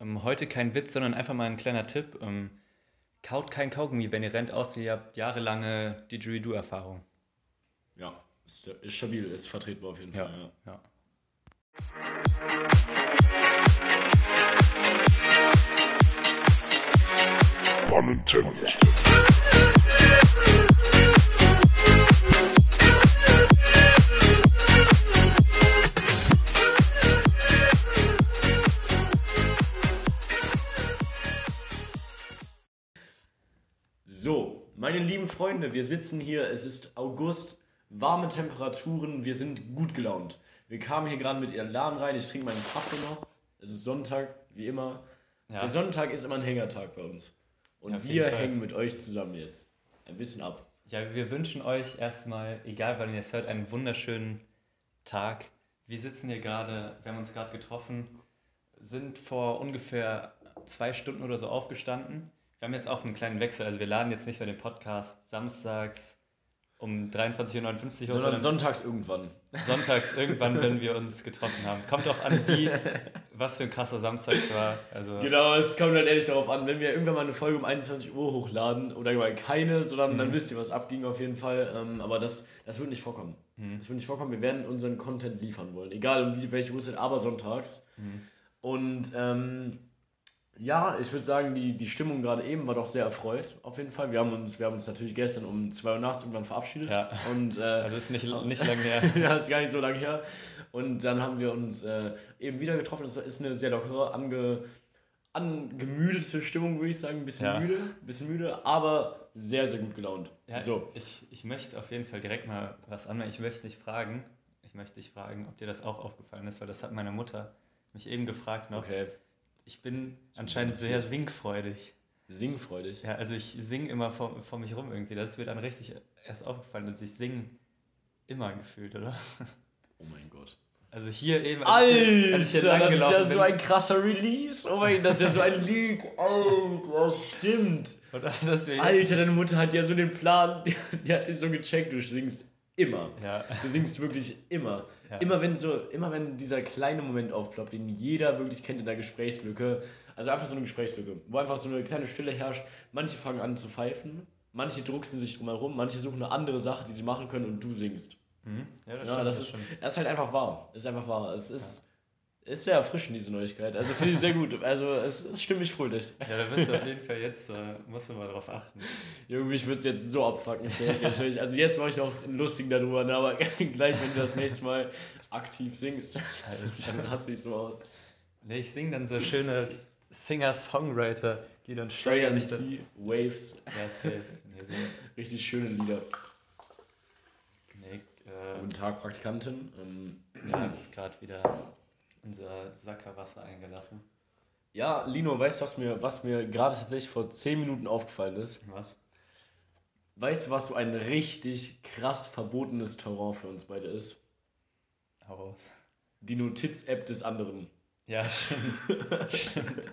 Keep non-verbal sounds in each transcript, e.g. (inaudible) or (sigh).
Ähm, heute kein Witz, sondern einfach mal ein kleiner Tipp. Ähm, kaut kein Kaugummi, wenn ihr rennt, außer ihr habt jahrelange Didgeridoo-Erfahrung. Ja, ist, ist, stabil, ist vertretbar auf jeden Ja, Fall. Ja. ja. Pun meine lieben Freunde, wir sitzen hier, es ist August, warme Temperaturen, wir sind gut gelaunt. Wir kamen hier gerade mit Elan rein, ich trinke meinen Kaffee noch. Es ist Sonntag, wie immer. Ja. Der Sonntag ist immer ein Hängertag bei uns. Und Ja, wir hängen mit euch zusammen jetzt. Ein bisschen ab. Ja, wir wünschen euch erstmal, egal wann ihr es hört, einen wunderschönen Tag. Wir sitzen hier gerade, wir haben uns gerade getroffen, sind vor ungefähr zwei Stunden oder so aufgestanden. Wir haben jetzt auch einen kleinen Wechsel, also wir laden jetzt nicht mehr den Podcast samstags um 23.59 Uhr Sondern sonntags irgendwann. sonntags irgendwann, wenn wir uns getroffen haben. Kommt auch an, wie, (laughs) was für ein krasser Samstag es war. Also, Genau, es kommt halt ehrlich darauf an, wenn wir irgendwann mal eine Folge um 21 Uhr hochladen oder mal keine, sondern Mhm. dann wisst ihr, was abging auf jeden Fall. Ähm, aber das, das wird nicht vorkommen. Mhm. Das wird nicht vorkommen. Wir werden unseren Content liefern wollen. Egal um welche Uhrzeit, aber sonntags. Mhm. Und ähm, ja, ich würde sagen, die, die Stimmung gerade eben war doch sehr erfreut, auf jeden Fall. Wir haben uns, wir haben uns natürlich gestern um 2 Uhr nachts irgendwann verabschiedet. Ja. Und äh, (laughs) also ist nicht, nicht lange her. (laughs) ja, ist gar nicht so lange her. Und dann haben wir uns äh, eben wieder getroffen. Es ist eine sehr lockere, ange, angemüdete Stimmung, würde ich sagen. Ein bisschen Ja. müde, bisschen müde, aber sehr, sehr gut gelaunt. Ja, So. ich, ich möchte auf jeden Fall direkt mal was anmerken. Ich möchte dich fragen, ich möchte dich fragen, ob dir das auch aufgefallen ist, weil das hat meine Mutter mich eben gefragt noch. Okay. Ich bin anscheinend sehr singfreudig. Singfreudig. Ja, also ich singe immer vor, vor mich rum irgendwie. Das mir dann richtig erst aufgefallen. Also ich singe immer gefühlt, oder? (laughs) Oh mein Gott. Also hier eben, Alter, als ich hier das ist ja langgelaufen so bin. ein krasser Release. Oh mein Gott, das ist ja so ein Leak. Alter, stimmt. Alter, deine Mutter hat ja so den Plan, die, die hat dir so gecheckt, du singst immer. Ja, Du singst wirklich immer. (laughs) Ja. Immer wenn so, immer wenn dieser kleine Moment aufploppt, den jeder wirklich kennt in der Gesprächslücke, also einfach so eine Gesprächslücke, wo einfach so eine kleine Stille herrscht. Manche fangen an zu pfeifen, manche drucksen sich drumherum, manche suchen eine andere Sache, die sie machen können und du singst. mhm. ja das Ja, stimmt. das das ist, stimmt. das ist halt einfach wahr. Das ist einfach wahr. Es ist, ist sehr erfrischend, diese Neuigkeit. Also finde ich sehr gut. Also es ist stimmig fröhlich. Ja, da bist du auf jeden Fall jetzt, äh, musst du mal drauf achten. Junge, mich würde es jetzt so abfucken. Ich Jetzt, ich- also jetzt mache ich noch einen lustigen darüber, ne, aber (laughs) gleich, wenn du das nächste Mal aktiv singst, dann hast du dich so aus. Nee, ich singe dann so schöne Singer-Songwriter, die dann mich dann. C, Waves, Ja, safe. Nee, so, richtig schöne Lieder. nee, äh, Guten Tag, Praktikantin. Ähm, (clears throat) ja, gerade wieder unser Sackerwasser eingelassen. ja, Lino, weißt du, was mir, was mir gerade tatsächlich vor 10 Minuten aufgefallen ist? Was? Weißt du, was so ein richtig krass verbotenes Terrain für uns beide ist? Hau raus. Die Notiz-App des anderen. Ja, stimmt. (laughs) stimmt.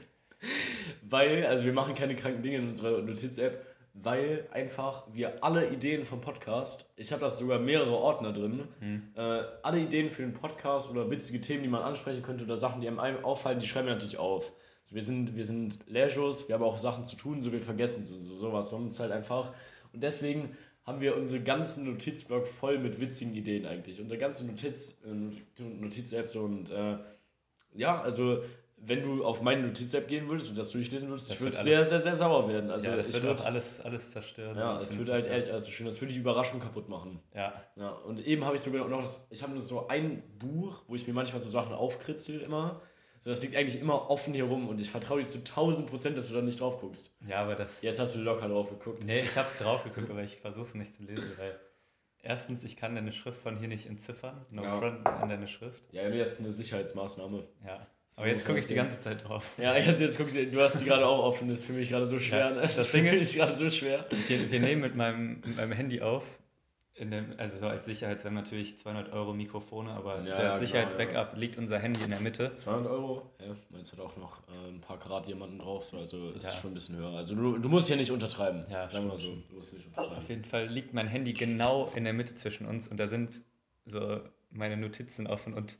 Weil, also wir machen keine kranken Dinge in unserer Notiz-App, weil einfach wir alle Ideen vom Podcast, ich habe das sogar mehrere Ordner drin, äh, alle Ideen für den Podcast oder witzige Themen, die man ansprechen könnte oder Sachen, die einem auffallen, die schreiben wir natürlich auf. So, wir sind, wir sind Lehrjus, wir haben auch Sachen zu tun, so wir vergessen so, so, sowas sonst halt einfach. Und deswegen haben wir unsere ganzen Notizblock voll mit witzigen Ideen eigentlich. Unsere ganze Notiz, äh, Notiz-App so und äh, ja, also wenn du auf meine Notiz-App gehen würdest und das durchlesen würdest, Das ich würde wird sehr, sehr, sehr sauer werden. Also ja, das ich wird würd- auch alles, alles zerstören. Ja, es würde halt ehrlich, also schön, das würde die Überraschung kaputt machen. Ja, Ja, und eben habe ich sogar noch, das, ich habe nur so ein Buch, wo ich mir manchmal so Sachen aufkritzel immer. So, das liegt eigentlich immer offen hier rum und ich vertraue dir zu 1000 Prozent, dass du da nicht drauf guckst. ja, aber das. Jetzt hast du locker drauf geguckt. Nee, ich habe drauf geguckt, aber ich versuche es nicht zu lesen, weil erstens, ich kann deine Schrift von hier nicht entziffern. No Ja. front an deine Schrift. Ja, das ist eine Sicherheitsmaßnahme. Ja. So Aber jetzt gucke ich die ganze Zeit drauf. Ja, jetzt, jetzt guckst du, du hast die gerade auch offen, das ist für mich gerade so schwer. Ja, ne? das Ding ist- gerade so schwer. Wir, wir nehmen mit meinem, mit meinem Handy auf. In dem, also so als Sicherheits, wir haben natürlich 200 Euro Mikrofone, aber Ja, so ja, als Sicherheitsbackup liegt unser Handy in der Mitte. 200 Euro, ja, meins hat auch noch äh, ein paar Karat Diamanten drauf, so, also ist Ja. schon ein bisschen höher. Also du, du musst ja nicht untertreiben. Ja, sagen wir mal so. stimmt, Du musst nicht Auf untertreiben. jeden Fall liegt mein Handy genau in der Mitte zwischen uns und da sind so meine Notizen offen und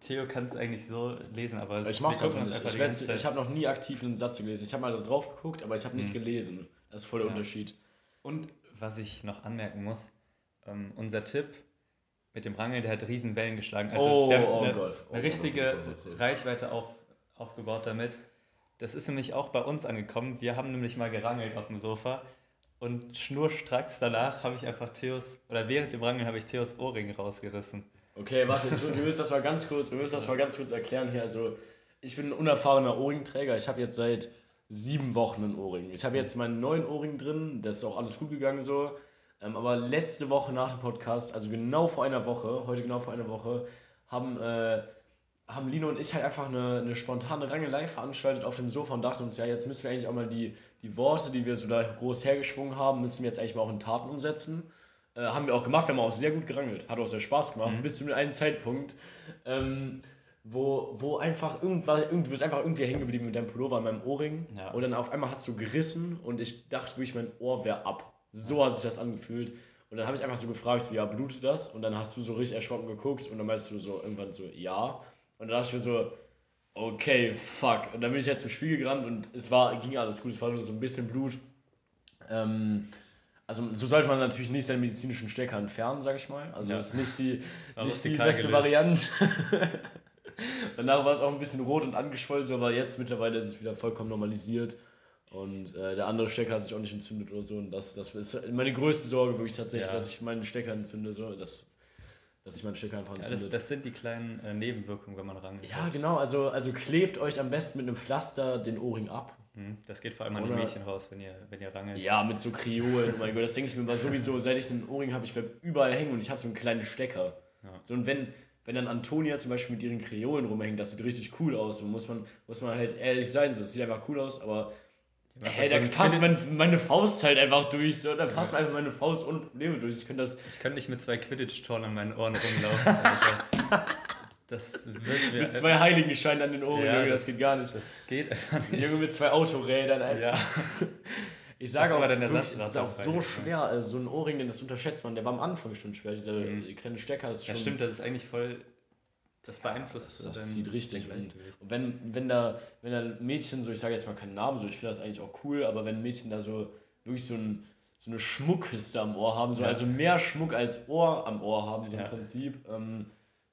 Theo kann es eigentlich so lesen, aber es Ich mach's einfach nicht. Ich, ganze Zeit- ich habe noch nie aktiv einen Satz gelesen. Ich habe mal drauf geguckt, aber ich habe nicht Hm. gelesen. Das ist voll der Ja. Unterschied. Und was ich noch anmerken muss, ähm, unser Tipp mit dem Rangel, der hat riesen Wellen geschlagen. Also Oh, wir haben oh eine, Gott. Oh eine richtige ich. Reichweite auf, aufgebaut damit. Das ist nämlich auch bei uns angekommen. Wir haben nämlich mal gerangelt auf dem Sofa und schnurstracks danach habe ich einfach Theos, oder während dem Rangeln habe ich Theos Ohrring rausgerissen. Okay, warte, jetzt, wir müssen das mal ganz kurz, wir müssen das mal ganz kurz erklären hier. Also, ich bin ein unerfahrener Ohrringträger. Ich habe jetzt seit sieben Wochen einen Ohrring. Ich habe jetzt meinen neuen Ohrring drin, das ist auch alles gut gegangen so. Ähm, aber letzte Woche nach dem Podcast, also genau vor einer Woche, heute genau vor einer Woche, haben, äh, haben Lino und ich halt einfach eine, eine spontane Rangelei veranstaltet auf dem Sofa und dachten uns, ja, jetzt müssen wir eigentlich auch mal die, die Worte, die wir so da groß hergeschwungen haben, müssen wir jetzt eigentlich mal auch in Taten umsetzen. Äh, haben wir auch gemacht, wir haben auch sehr gut gerangelt. Hat auch sehr Spaß gemacht, bis zu einem Zeitpunkt, ähm, wo, wo einfach irgendwas, irgend- du bist einfach irgendwie hängen geblieben mit deinem Pullover an meinem Ohrring. Ja. Und dann auf einmal hat es so gerissen und ich dachte wirklich, mein Ohr wäre ab. So hat sich das angefühlt. Und dann habe ich einfach so gefragt, so, ja, blutet das? Und dann hast du so richtig erschrocken geguckt und dann meinst du so irgendwann so, ja. Und dann dachte ich mir so, okay, fuck. Und dann bin ich halt zum Spiel gerannt und es war, ging alles gut, es war nur so ein bisschen Blut. Ähm, also so sollte man natürlich nicht seinen medizinischen Stecker entfernen, sag ich mal. Also Ja. das ist nicht die, War nicht die beste gelöst. Variante. (laughs) Danach war es auch ein bisschen rot und angeschwollen, so, aber jetzt mittlerweile ist es wieder vollkommen normalisiert. Und äh, der andere Stecker hat sich auch nicht entzündet oder so. Und das, das ist meine größte Sorge wirklich tatsächlich, Ja. dass ich meinen Stecker entzünde, so, dass, dass ich meinen Stecker einfach Ja, entzünde. das, das sind die kleinen äh, Nebenwirkungen, wenn man rangelt. Ja, genau. Also, also klebt euch am besten mit einem Pflaster den Ohrring ab. Mhm, Das geht vor allem an die Oder- Mädchen raus, wenn ihr, wenn ihr rangelt. Ja, mit so Kreolen. Oh mein Gott, das denke ich mir mal sowieso. Seit ich den Ohrring habe, ich bleib überall hängen und ich habe so einen kleinen Stecker. Ja. So, und wenn, wenn dann Antonia zum Beispiel mit ihren Kreolen rumhängt, das sieht richtig cool aus. Und muss man, muss man halt ehrlich sein, so, es sieht einfach cool aus, aber hey, das da passt mein, meine Faust halt einfach durch. So, da passt einfach meine Faust ohne Probleme durch. Ich könnte das. Ich könnte nicht mit zwei Quidditch-Toren an meinen Ohren rumlaufen. (laughs) Das wird. Mit zwei Heiligenscheinen an den Ohren, Ja, Junge, das, das- geht gar nicht. Das geht einfach nicht. Junge mit zwei Autorädern. Alter. Ja. (laughs) Ich sage Das war dann der Satz, das ist das auch so schwer. Also so ein Ohrring, das unterschätzt man. Der war am Anfang schon schwer. Dieser Mhm. kleine Stecker ist schon. Ja, stimmt, das ist eigentlich voll. Das beeinflusst Das, das dein- zieht richtig. Und, und wenn, wenn da wenn da Mädchen so, ich sage jetzt mal keinen Namen, so ich finde das eigentlich auch cool, aber wenn Mädchen da so wirklich so, ein, so eine Schmuckkiste am Ohr haben, so Ja. also mehr Schmuck als Ohr am Ohr haben, so Ja. im Prinzip, ähm,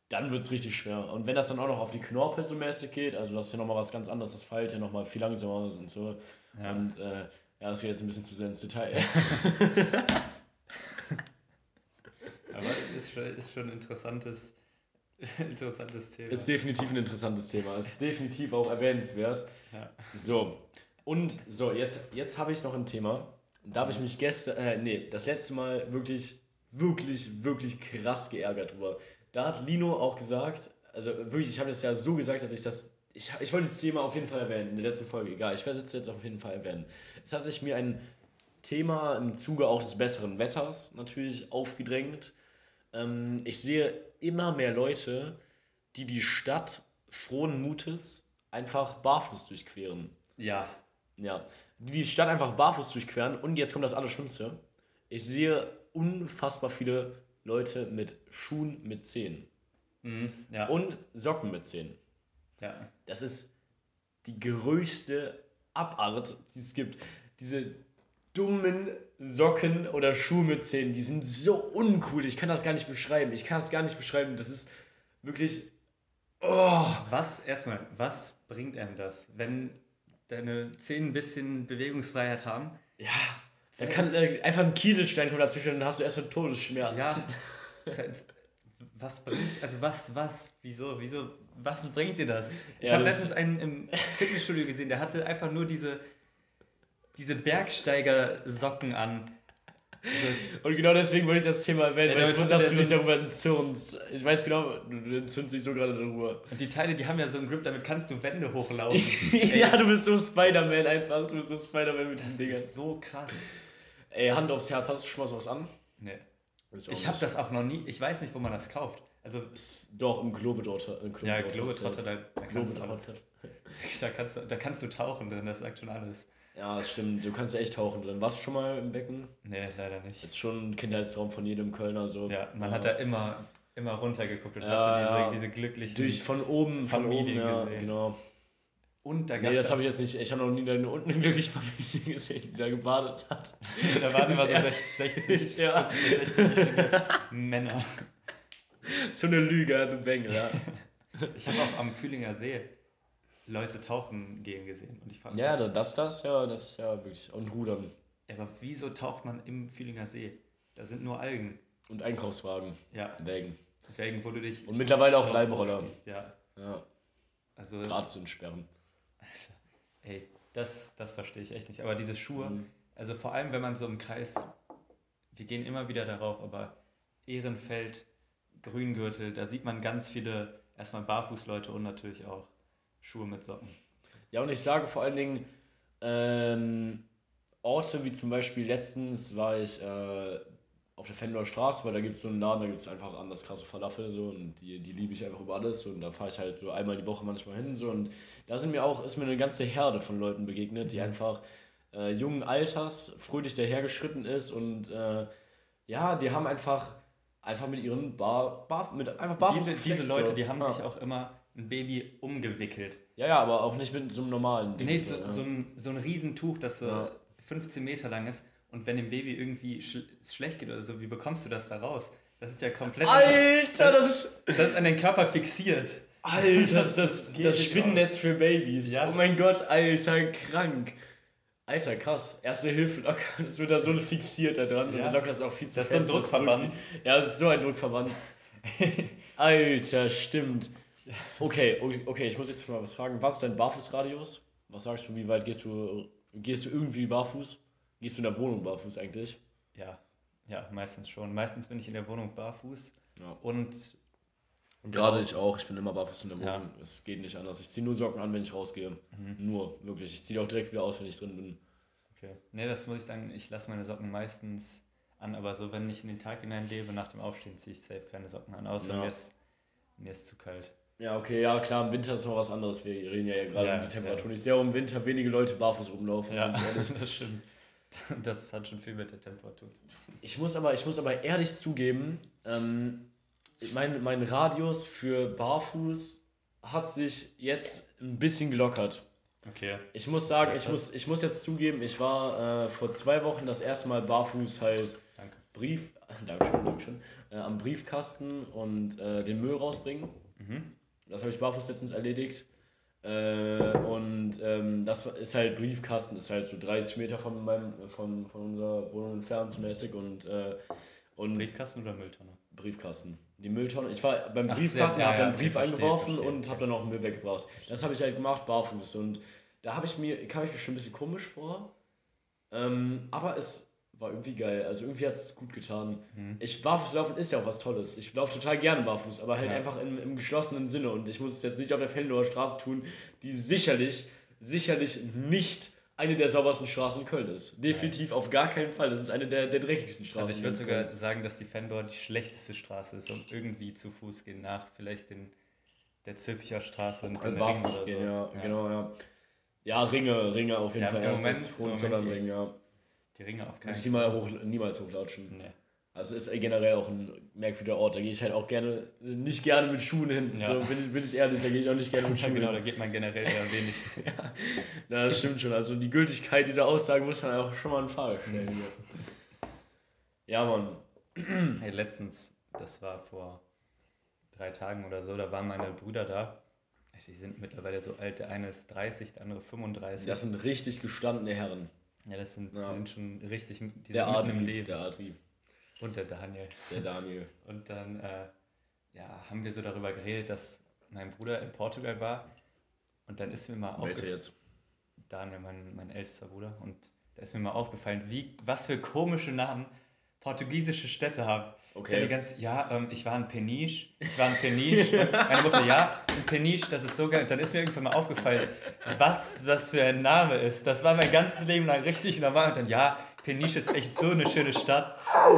dann wird es richtig schwer. Und wenn das dann auch noch auf die Knorpel so mäßig geht, also das ist ja nochmal was ganz anderes, das feilt ja nochmal viel langsamer und so. Ja. Und äh, ja, das geht jetzt ein bisschen zu sehr ins Detail. (laughs) Aber (laughs) ist schon, ist schon ein interessantes, (laughs) interessantes Thema. Ist definitiv ein interessantes Thema. Ist definitiv auch erwähnenswert. Ja. So. Und so, jetzt, jetzt habe ich noch ein Thema. Da habe ich mich gestern, äh, nee, das letzte Mal wirklich, wirklich, wirklich krass geärgert drüber. Da hat Lino auch gesagt, also wirklich, ich habe das ja so gesagt, dass ich das, ich, ich wollte das Thema auf jeden Fall erwähnen, in der letzten Folge, egal, ich werde es jetzt auf jeden Fall erwähnen. Es hat sich mir ein Thema im Zuge auch des besseren Wetters natürlich aufgedrängt. Ähm, ich sehe immer mehr Leute, die die Stadt frohen Mutes einfach barfuß durchqueren. Ja. Ja, die die Stadt einfach barfuß durchqueren. Und jetzt kommt das Allerschlimmste. Ich sehe unfassbar viele Leute mit Schuhen mit Zehen. Mhm. Ja. Und Socken mit Zehen. ja. Das ist die größte Abart, die es gibt. Diese dummen Socken oder Schuhe mit Zehen, die sind so uncool. Ich kann das gar nicht beschreiben. Ich kann das gar nicht beschreiben. Das ist wirklich. Oh. Was, erstmal, was bringt einem das, wenn deine Zehen ein bisschen Bewegungsfreiheit haben? Ja. Da kann äh, einfach ein Kieselstein kommen dazwischen und dann hast du erstmal Todesschmerz. Ja. (laughs) Was bringt, also was, was, wieso, wieso, was bringt dir das? Ich Ja, habe letztens einen im Fitnessstudio gesehen, der hatte einfach nur diese, diese Bergsteiger-Socken an. Also, Und genau deswegen wollte ich das Thema erwähnen, Ja, weil ich wusste, dass du dich so darüber entzürnst. Ich weiß genau, du du entzündest dich so gerade darüber. und die Teile, die haben ja so einen Grip, damit kannst du Wände hochlaufen. (laughs) ja, du bist so Spider-Man einfach. Du bist so Spider-Man mit den Das Dingern. ist so krass. Ey, Hand aufs Herz, hast du schon mal sowas an? Nee. Ich, Ich habe das auch noch nie, ich weiß nicht, wo man das kauft. Also, Doch, im Globetrotter. Im ja, Globetrotter. Globetrotter, da, da, kannst du Globetrotter. (laughs) da, kannst du, da kannst du tauchen drin, das sagt schon alles. Ja, das stimmt. Du kannst echt tauchen drin. Warst du schon mal im Becken? Nee, leider nicht. Ist schon ein Kindheitstraum von jedem Kölner so. Ja, man Ja. hat da immer immer runtergeguckt und Ja, hat so diese, ja. diese glücklichen Durch von oben, von oben, Familien ja, gesehen. genau. Und da Nee, gab das habe ich jetzt nicht. Ich habe noch nie eine unten eine glückliche Familie gesehen, die da gebadet hat. da waren immer so (laughs) Ja. 60, Ja. 40 bis 60-jährige Männer. So eine Lüge, du Bengel, ja. Ich habe auch am Fühlinger See Leute tauchen gehen gesehen. Und ich frage mich, Ja, das, das, ja, das ist ja wirklich. Und Rudern. aber wieso taucht man im Fühlinger See? Da sind nur Algen. Und Einkaufswagen. Ja, Wägen. wegen, wo du dich. Und mittlerweile auch Leibroller. Ja, Ja. also. Gratis entsperren. Ey, das, das verstehe ich echt nicht. Aber diese Schuhe, Mhm. also vor allem, wenn man so im Kreis, wir gehen immer wieder darauf, aber Ehrenfeld, Grüngürtel, da sieht man ganz viele, erstmal Barfußleute und natürlich auch Schuhe mit Socken. Ja, und ich sage vor allen Dingen, ähm, Orte wie zum Beispiel letztens war ich äh, auf der Fenloer Straße, weil da gibt es so einen Laden, da gibt es einfach anders krasse Falafel so und die, die liebe ich einfach über alles und da fahre ich halt so einmal die Woche manchmal hin so und da sind mir auch, ist mir eine ganze Herde von Leuten begegnet, die einfach äh, jungen Alters fröhlich dahergeschritten ist und äh, ja, die haben einfach einfach mit ihren Bar, Bar mit einfach barfuß Diese, diese Leute, so. die haben ja. sich auch immer ein Baby umgewickelt. ja, ja, aber auch nicht mit so einem normalen Ding. Nee, so, so, ja. so, ein, so ein Riesentuch, das so Ja. 15 Meter lang ist und wenn dem Baby irgendwie schl schlecht geht oder so, wie bekommst du das da raus? Das ist ja komplett. Alter, das ist das ist an den Körper fixiert. Alter, das (laughs) ist das, das Spinnennetz für Babys. Ja. Oh mein Gott, Alter, krank. Alter, krass. Erste Hilfe locker. (laughs) Das wird da so fixiert da dran. Und Ja. der Locker ist auch viel zu Das ist so ein das Druckverband. Ja, das ist so ein Druckverband. (laughs) Alter, stimmt. Okay, okay, okay, ich muss jetzt mal was fragen. Was ist dein Barfußradius? Was sagst du, wie weit gehst du? Gehst du irgendwie barfuß? Gehst du in der Wohnung barfuß eigentlich? Ja, ja, meistens schon. Meistens bin ich in der Wohnung barfuß Ja. und Und gerade ich auch. Ich bin immer barfuß in der Ja. Wohnung. Es geht nicht anders. Ich ziehe nur Socken an, wenn ich rausgehe. Nur, wirklich. Ich ziehe die auch direkt wieder aus, wenn ich drin bin. okay. Nee, das muss ich sagen, ich lasse meine Socken meistens an, aber so wenn ich in den Tag hinein lebe, nach dem Aufstehen ziehe ich safe keine Socken an, außer Ja. mir, ist, mir ist zu kalt. Ja, okay, ja klar, im Winter ist noch was anderes. Wir reden ja, gerade Ja, um die Temperatur. Ich sehe auch im Winter wenige Leute barfuß rumlaufen. Ja, (laughs) das stimmt. (laughs) Das hat schon viel mit der Temperatur zu tun. Ich muss aber, ich muss aber ehrlich zugeben, ähm, mein, mein Radius für barfuß hat sich jetzt ein bisschen gelockert. Okay. Ich muss sagen, ich muss, ich muss jetzt zugeben, ich war äh, vor zwei Wochen das erste Mal barfuß halt Danke. Brief, (laughs) Dankeschön, Dankeschön, äh, am Briefkasten und äh, den Müll rausbringen. Mhm. Das habe ich barfuß letztens erledigt. Äh, und ähm, das ist halt Briefkasten, ist halt so 30 Meter von, meinem, von, von unserer Wohnung entfernt so mäßig und, äh, und Briefkasten oder Mülltonne? Briefkasten. Die Mülltonne. Ich war beim Ach, Briefkasten, ja, habe dann einen Brief verstehe, eingeworfen verstehe, und habe dann auch einen Müll weggebracht. Das habe ich halt gemacht, barfuß. Und da habe ich mir, kam ich mir schon ein bisschen komisch vor. Ähm, aber es war irgendwie geil. Also irgendwie hat es gut getan. Mhm. Ich barfuß laufen ist ja auch was Tolles. Ich laufe total gerne barfuß, aber halt Ja. einfach im, im geschlossenen Sinne. Und ich muss es jetzt nicht auf der Fenloer Straße tun, die sicherlich, sicherlich nicht eine der saubersten Straßen in Köln ist. Definitiv auf gar keinen Fall. Das ist eine der, der dreckigsten Straßen. Also ich würde sogar sagen, dass die Fendor die schlechteste Straße ist, um irgendwie zu Fuß gehen nach vielleicht den, der Zülpicher Straße und Dann den barfuß Ring gehen, oder ja, so. genau, ja. Ja, Ringe, Ringe auf jeden Ja, Fall. im. Moment- Moment Ring, ja. Die Ringe auf keinen ich niemals, hoch, niemals hochlatschen. Nee. Also ist generell auch ein merkwürdiger Ort. Da gehe ich halt auch gerne, nicht gerne mit Schuhen hin. Ja. So, bin, ich, bin ich ehrlich, da gehe ich auch nicht gerne (laughs) mit Schuhen genau, da hin. geht man generell eher wenig. (laughs) Ja, das stimmt schon. Also die Gültigkeit dieser Aussage muss man auch schon mal in Frage stellen. hier. Ja, Mann. (clears throat) Hey, letztens, das war vor drei Tagen oder so, da waren meine Brüder da. Die sind mittlerweile so alt, der eine ist 30, der andere 35. Das sind richtig gestandene Herren. Ja, das sind, Ja. die sind schon richtig, die Der sind mitten im Adri, Leben. der Adri, Und der Daniel. der Daniel. (laughs) Und dann äh, ja, haben wir so darüber geredet, dass mein Bruder in Portugal war. Und dann ist mir mal aufgefallen, jetzt? Daniel, mein, mein ältester Bruder, und da ist mir mal aufgefallen, wie, was für komische Namen portugiesische Städte haben. Okay. Der die ganze, ja, ähm, ich war in Peniche, ich war in Peniche. (laughs) meine Mutter, ja, in Peniche, das ist so geil. Und dann ist mir irgendwann mal aufgefallen, was das für ein Name ist. Das war mein ganzes Leben lang richtig normal. Und dann, ja, Peniche ist echt so eine schöne Stadt. Alter,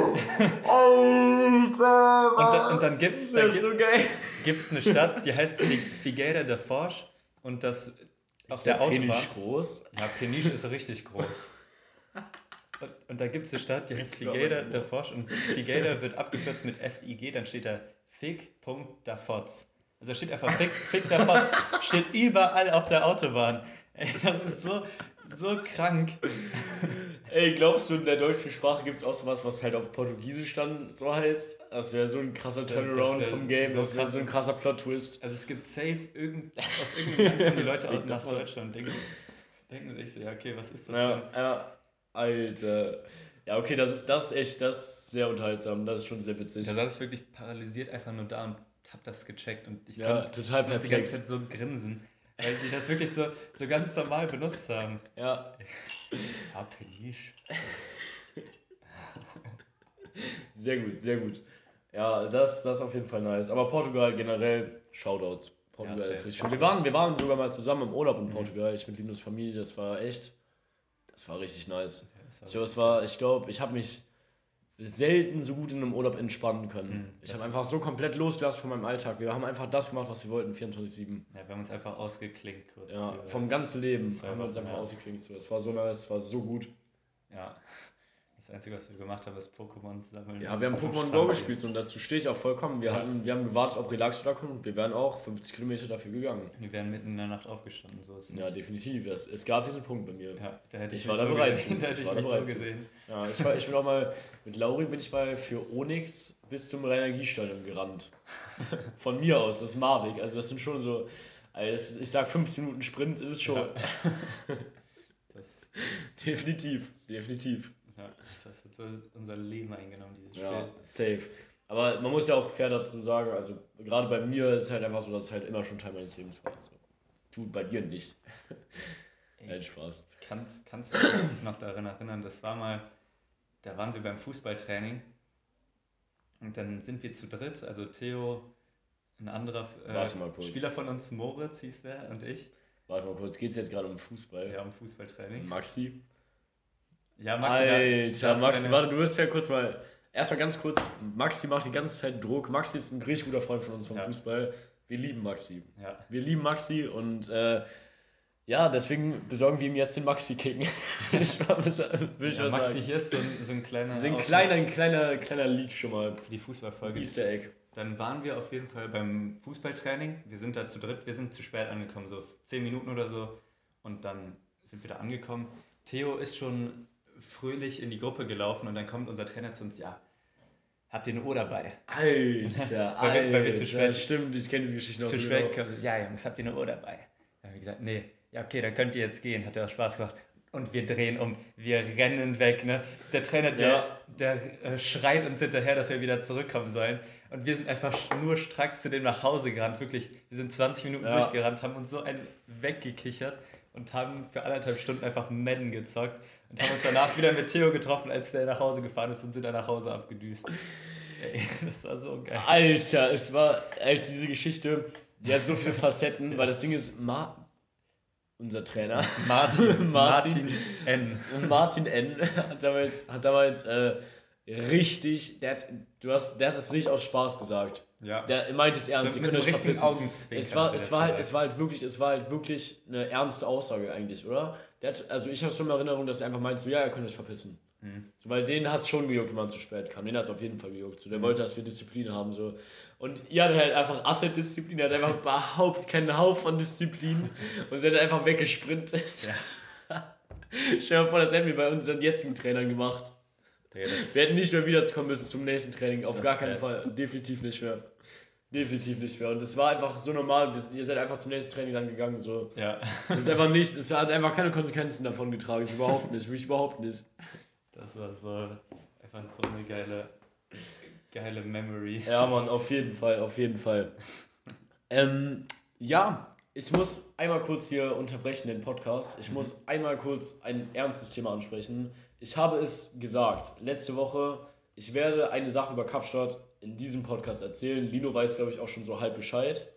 Und, da, und dann gibt's, da das ist gibt, so geil. gibt's eine Stadt, die heißt Fi- Figueira da Forge. Und das auf Ist der, der Autobahn. Penis groß? Ja, Peniche ist richtig groß. Und, und da gibt es eine Stadt, die heißt Figueira da Forge und Figueira wird abgekürzt mit FIG, dann steht da Fotz. Also steht einfach Fick, Fick, der Fotz. steht überall auf der Autobahn. Ey, das ist so, so krank. Ey, glaubst du, in der deutschen Sprache gibt es auch sowas, was halt auf Portugiesisch dann so heißt? Das wäre so ein krasser Turnaround vom Game, so das wäre so ein krasser Plot-Twist. Also es gibt safe irgend, aus irgendeinem Land kommen die Leute (laughs) auch nach Deutschland denken, denken sich so, ja okay, was ist das Ja, denn? ja, Alter. Ja, okay, das ist, das ist echt, das ist sehr unterhaltsam, das ist schon sehr witzig. Da saß ich wirklich paralysiert einfach nur da und hab das gecheckt und ich Ja, konnte total ich die ganze Zeit so grinsen, weil die das wirklich so, so ganz normal benutzt haben. Ja, Abhängig. sehr gut, sehr gut. Ja, das, das ist auf jeden Fall nice. Aber Portugal generell, Shoutouts. Portugal Ja, ist richtig schön. Wir waren, wir waren sogar mal zusammen im Urlaub in Portugal, ich mit Linus Familie, das war echt, das war richtig nice. Ich glaube, es war, ich glaube, ich habe mich selten so gut in einem Urlaub entspannen können. Mhm, ich habe einfach so komplett losgelassen von meinem Alltag. Wir haben einfach das gemacht, was wir wollten, 24-7. Ja, wir haben uns einfach ausgeklinkt kurz. Ja, vom ganzen Leben haben wir uns einfach ja. ausgeklinkt. So. Es war so nice, es war so gut. ja. Das Einzige, was wir gemacht haben, ist Pokémon sammeln. Ja, wir haben Pokémon Go gespielt und dazu stehe ich auch vollkommen. Wir, Ja. hatten, wir haben gewartet, ob Relax da kommt und wir wären auch 50 Kilometer dafür gegangen. Wir wären mitten in der Nacht aufgestanden, so ist Ja, nicht. definitiv. Es, es gab diesen Punkt bei mir. Ja, da hätte ich, Ich war mich da so bereit gesehen. Da hätte Ich ich war da mich so zu. gesehen. Ja, ich, war, ich bin auch mal, mit Lauri bin ich mal für Onyx bis zum Rhein-Energiestadion gerannt. (laughs) Von mir aus, das ist Marvik. Also das sind schon so, also das, ich sag 15 Minuten Sprint ist es schon. Ja. (laughs) Das, Definitiv, definitiv. Ja, das hat so unser Leben eingenommen, dieses Spiel. Ja, safe. Aber man muss ja auch fair dazu sagen, also gerade bei mir ist es halt einfach so, dass es halt immer schon Teil meines Lebens war. Also, tut bei dir nicht. Nein, Spaß. Kannst, kannst du dich noch daran erinnern, das war mal, da waren wir beim Fußballtraining und dann sind wir zu dritt, also Theo, ein anderer äh, Warte mal kurz. Spieler von uns, Moritz hieß der und ich, Warte mal kurz, geht es jetzt gerade um Fußball? ja, um Fußballtraining. Maxi? Ja, Maxi, Alter, da Maxi, eine- warte, du wirst ja kurz mal. Erstmal ganz kurz, Maxi macht die ganze Zeit Druck. Maxi ist ein richtig guter Freund von uns vom Ja. Fußball. Wir lieben Maxi. Ja, Wir lieben Maxi und äh, ja, deswegen besorgen wir ihm jetzt den Maxi-Kicken. (laughs) Will ich mal, will ich ja Maxi, sagen. hier ist so ein, so ein kleiner So ein kleiner, ein kleiner, kleiner Leak schon mal. für die Fußballfolge. Easter Egg. Dann waren wir auf jeden Fall beim Fußballtraining. Wir sind da zu dritt, wir sind zu spät angekommen, so zehn Minuten oder so. Und dann sind wir da angekommen. Theo ist schon fröhlich in die Gruppe gelaufen und dann kommt unser Trainer zu uns, ja, habt ihr eine Uhr dabei? Alter, (laughs) Weil wir- weil wir zu Alter, spät- Stimmt, ich kenne diese Geschichte noch zu so spät genau. kommen, ja Jungs, habt ihr eine Uhr dabei? Dann haben wir gesagt, nee, ja okay, dann könnt ihr jetzt gehen, hat ja auch Spaß gemacht. Und wir drehen um, wir rennen weg. Ne? Der Trainer, der, Ja. der äh, schreit uns hinterher, dass wir wieder zurückkommen sollen. Und wir sind einfach nur stracks zu dem nach Hause gerannt. Wirklich, wir sind 20 Minuten Ja. durchgerannt, haben uns so einen weggekichert und haben für anderthalb Stunden einfach Madden gezockt. Und haben uns danach wieder mit Theo getroffen, als der nach Hause gefahren ist und sind dann nach Hause abgedüst. Ey, das war so geil. Alter, es war, Alter, diese Geschichte, die hat so viele Facetten, weil das Ding ist, Ma unser Trainer, Martin, (laughs) Martin. Martin N. Martin N. (laughs) hat damals, hat damals äh, richtig, der hat, du hast, der hat das nicht aus Spaß gesagt. Ja. Der meint es ernst, so ihr könnt euch verpissen. Augenzwinkern. Es war, es, war halt, es war halt wirklich, es war halt wirklich eine ernste Aussage eigentlich, oder? Der hat, also ich habe schon in Erinnerung, dass er einfach meint, so ja, ihr könnt euch verpissen. Mhm. So, weil den hat es schon gejuckt, wenn man zu spät kam. Den hat es auf jeden Fall gejuckt. So, der wollte, dass wir Disziplin haben. So. Und ihr hattet halt einfach Asset-Disziplin, er hat einfach (laughs) überhaupt keinen Hauch von Disziplin und sie hat einfach weggesprintet. (laughs) Stell dir mal vor, das hätten wir bei unseren jetzigen Trainern gemacht. Das- Wir hätten nicht mehr wiederkommen müssen zum nächsten Training. Auf Das gar keinen Fall. Definitiv nicht mehr. Definitiv nicht mehr. Und es war einfach so normal. Ihr seid einfach zum nächsten Training dann gegangen. So. Ja, Es ist einfach nicht, es hat einfach keine Konsequenzen davon getragen. Ist überhaupt nicht. Wirklich überhaupt nicht. das war so einfach so eine geile, geile Memory. Ja, Mann, auf jeden Fall, auf jeden Fall. Ähm, ja, ich muss einmal kurz hier unterbrechen den Podcast. Ich muss einmal kurz ein ernstes Thema ansprechen. Ich habe es gesagt, letzte Woche, ich werde eine Sache über Kapstadt in diesem Podcast erzählen. Lino weiß, glaube ich, auch schon so halb Bescheid.